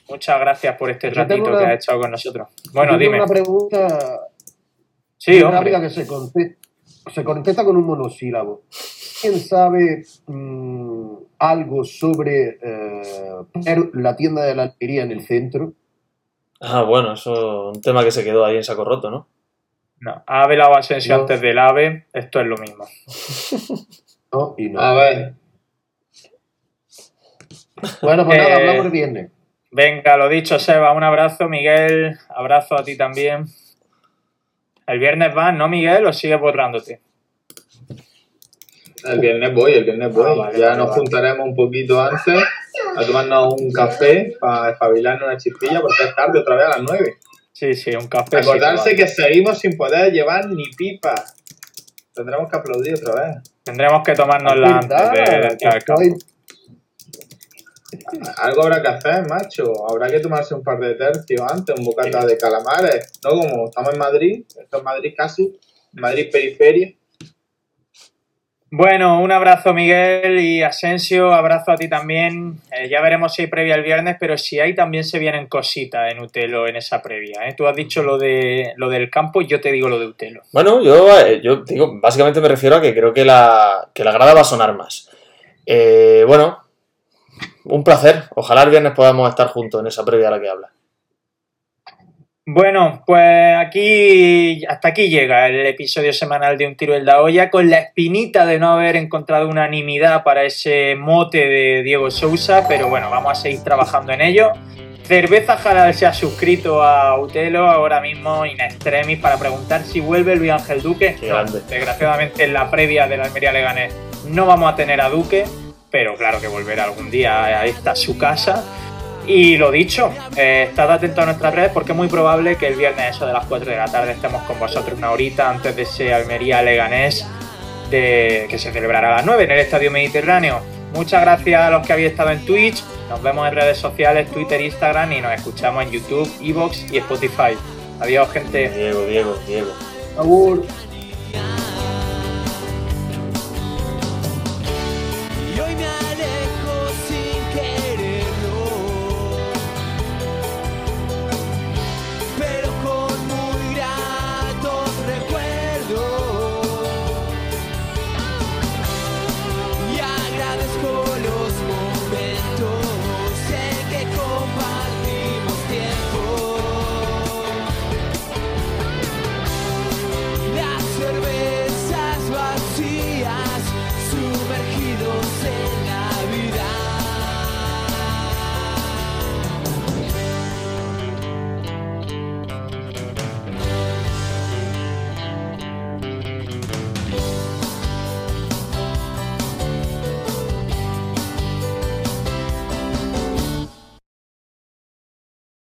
Muchas gracias por este Yo ratito una- que has echado con nosotros. Bueno, Yo tengo dime. una pregunta Sí, rápida que se contesta, se contesta con un monosílabo. ¿Quién sabe mm, algo sobre eh, poner la tienda de la almería en el centro? Ah, bueno, eso es un tema que se quedó ahí en saco roto, ¿no? No, AVE la Asensio No. antes del AVE, esto es lo mismo. No, y no. A ver, Bueno, pues nada, Eh, hablamos el viernes. Venga, lo dicho, Seba, un abrazo, Miguel, abrazo a ti también. El viernes vas, ¿no, Miguel? ¿O sigues borrándote? El viernes voy, el viernes voy. Ah, vale, ya vale, nos vale. juntaremos un poquito antes a tomarnos un café para espabilarnos una chispilla porque es tarde otra vez a las 9. Sí, sí, un café. sí, Recordarse vale. que seguimos sin poder llevar ni pipa. Tendremos que aplaudir otra vez. Tendremos que tomárnosla antes de, de Verdad, entrar al campo. hoy- Algo habrá que hacer, macho. Habrá que tomarse un par de tercios antes, un bocata de calamares. No como estamos en Madrid, esto es Madrid casi, Madrid periferia. Bueno, un abrazo Miguel y Asensio, abrazo a ti también. Eh, ya veremos si hay previa el viernes, pero si hay también se vienen cositas en Utelo en esa previa. ¿eh? Tú has dicho lo de lo del campo y yo te digo lo de Utelo. Bueno, yo, eh, yo digo, básicamente me refiero a que creo que la, que la grada va a sonar más. Eh, bueno, un placer. Ojalá el viernes podamos estar juntos en esa previa a la que habla. Bueno, pues aquí hasta aquí llega el episodio semanal de Un tiro en la olla con la espinita de no haber encontrado unanimidad para ese mote de Diego Sousa, pero bueno, vamos a seguir trabajando en ello. Cerveza Jalal se ha suscrito a Utelo ahora mismo in extremis para preguntar si vuelve Luis Ángel Duque. No, desgraciadamente en la previa de la Almería Leganés no vamos a tener a Duque, pero claro que volverá algún día a esta su casa. Y lo dicho, eh, estad atentos a nuestras redes porque es muy probable que el viernes eso de las 4 de la tarde estemos con vosotros una horita antes de ese Almería Leganés de, que se celebrará a las 9 en el Estadio Mediterráneo. Muchas gracias a los que habéis estado en Twitch, nos vemos en redes sociales, Twitter, Instagram y nos escuchamos en YouTube, Evox y Spotify. Adiós gente. Diego, Diego, Diego. Agur.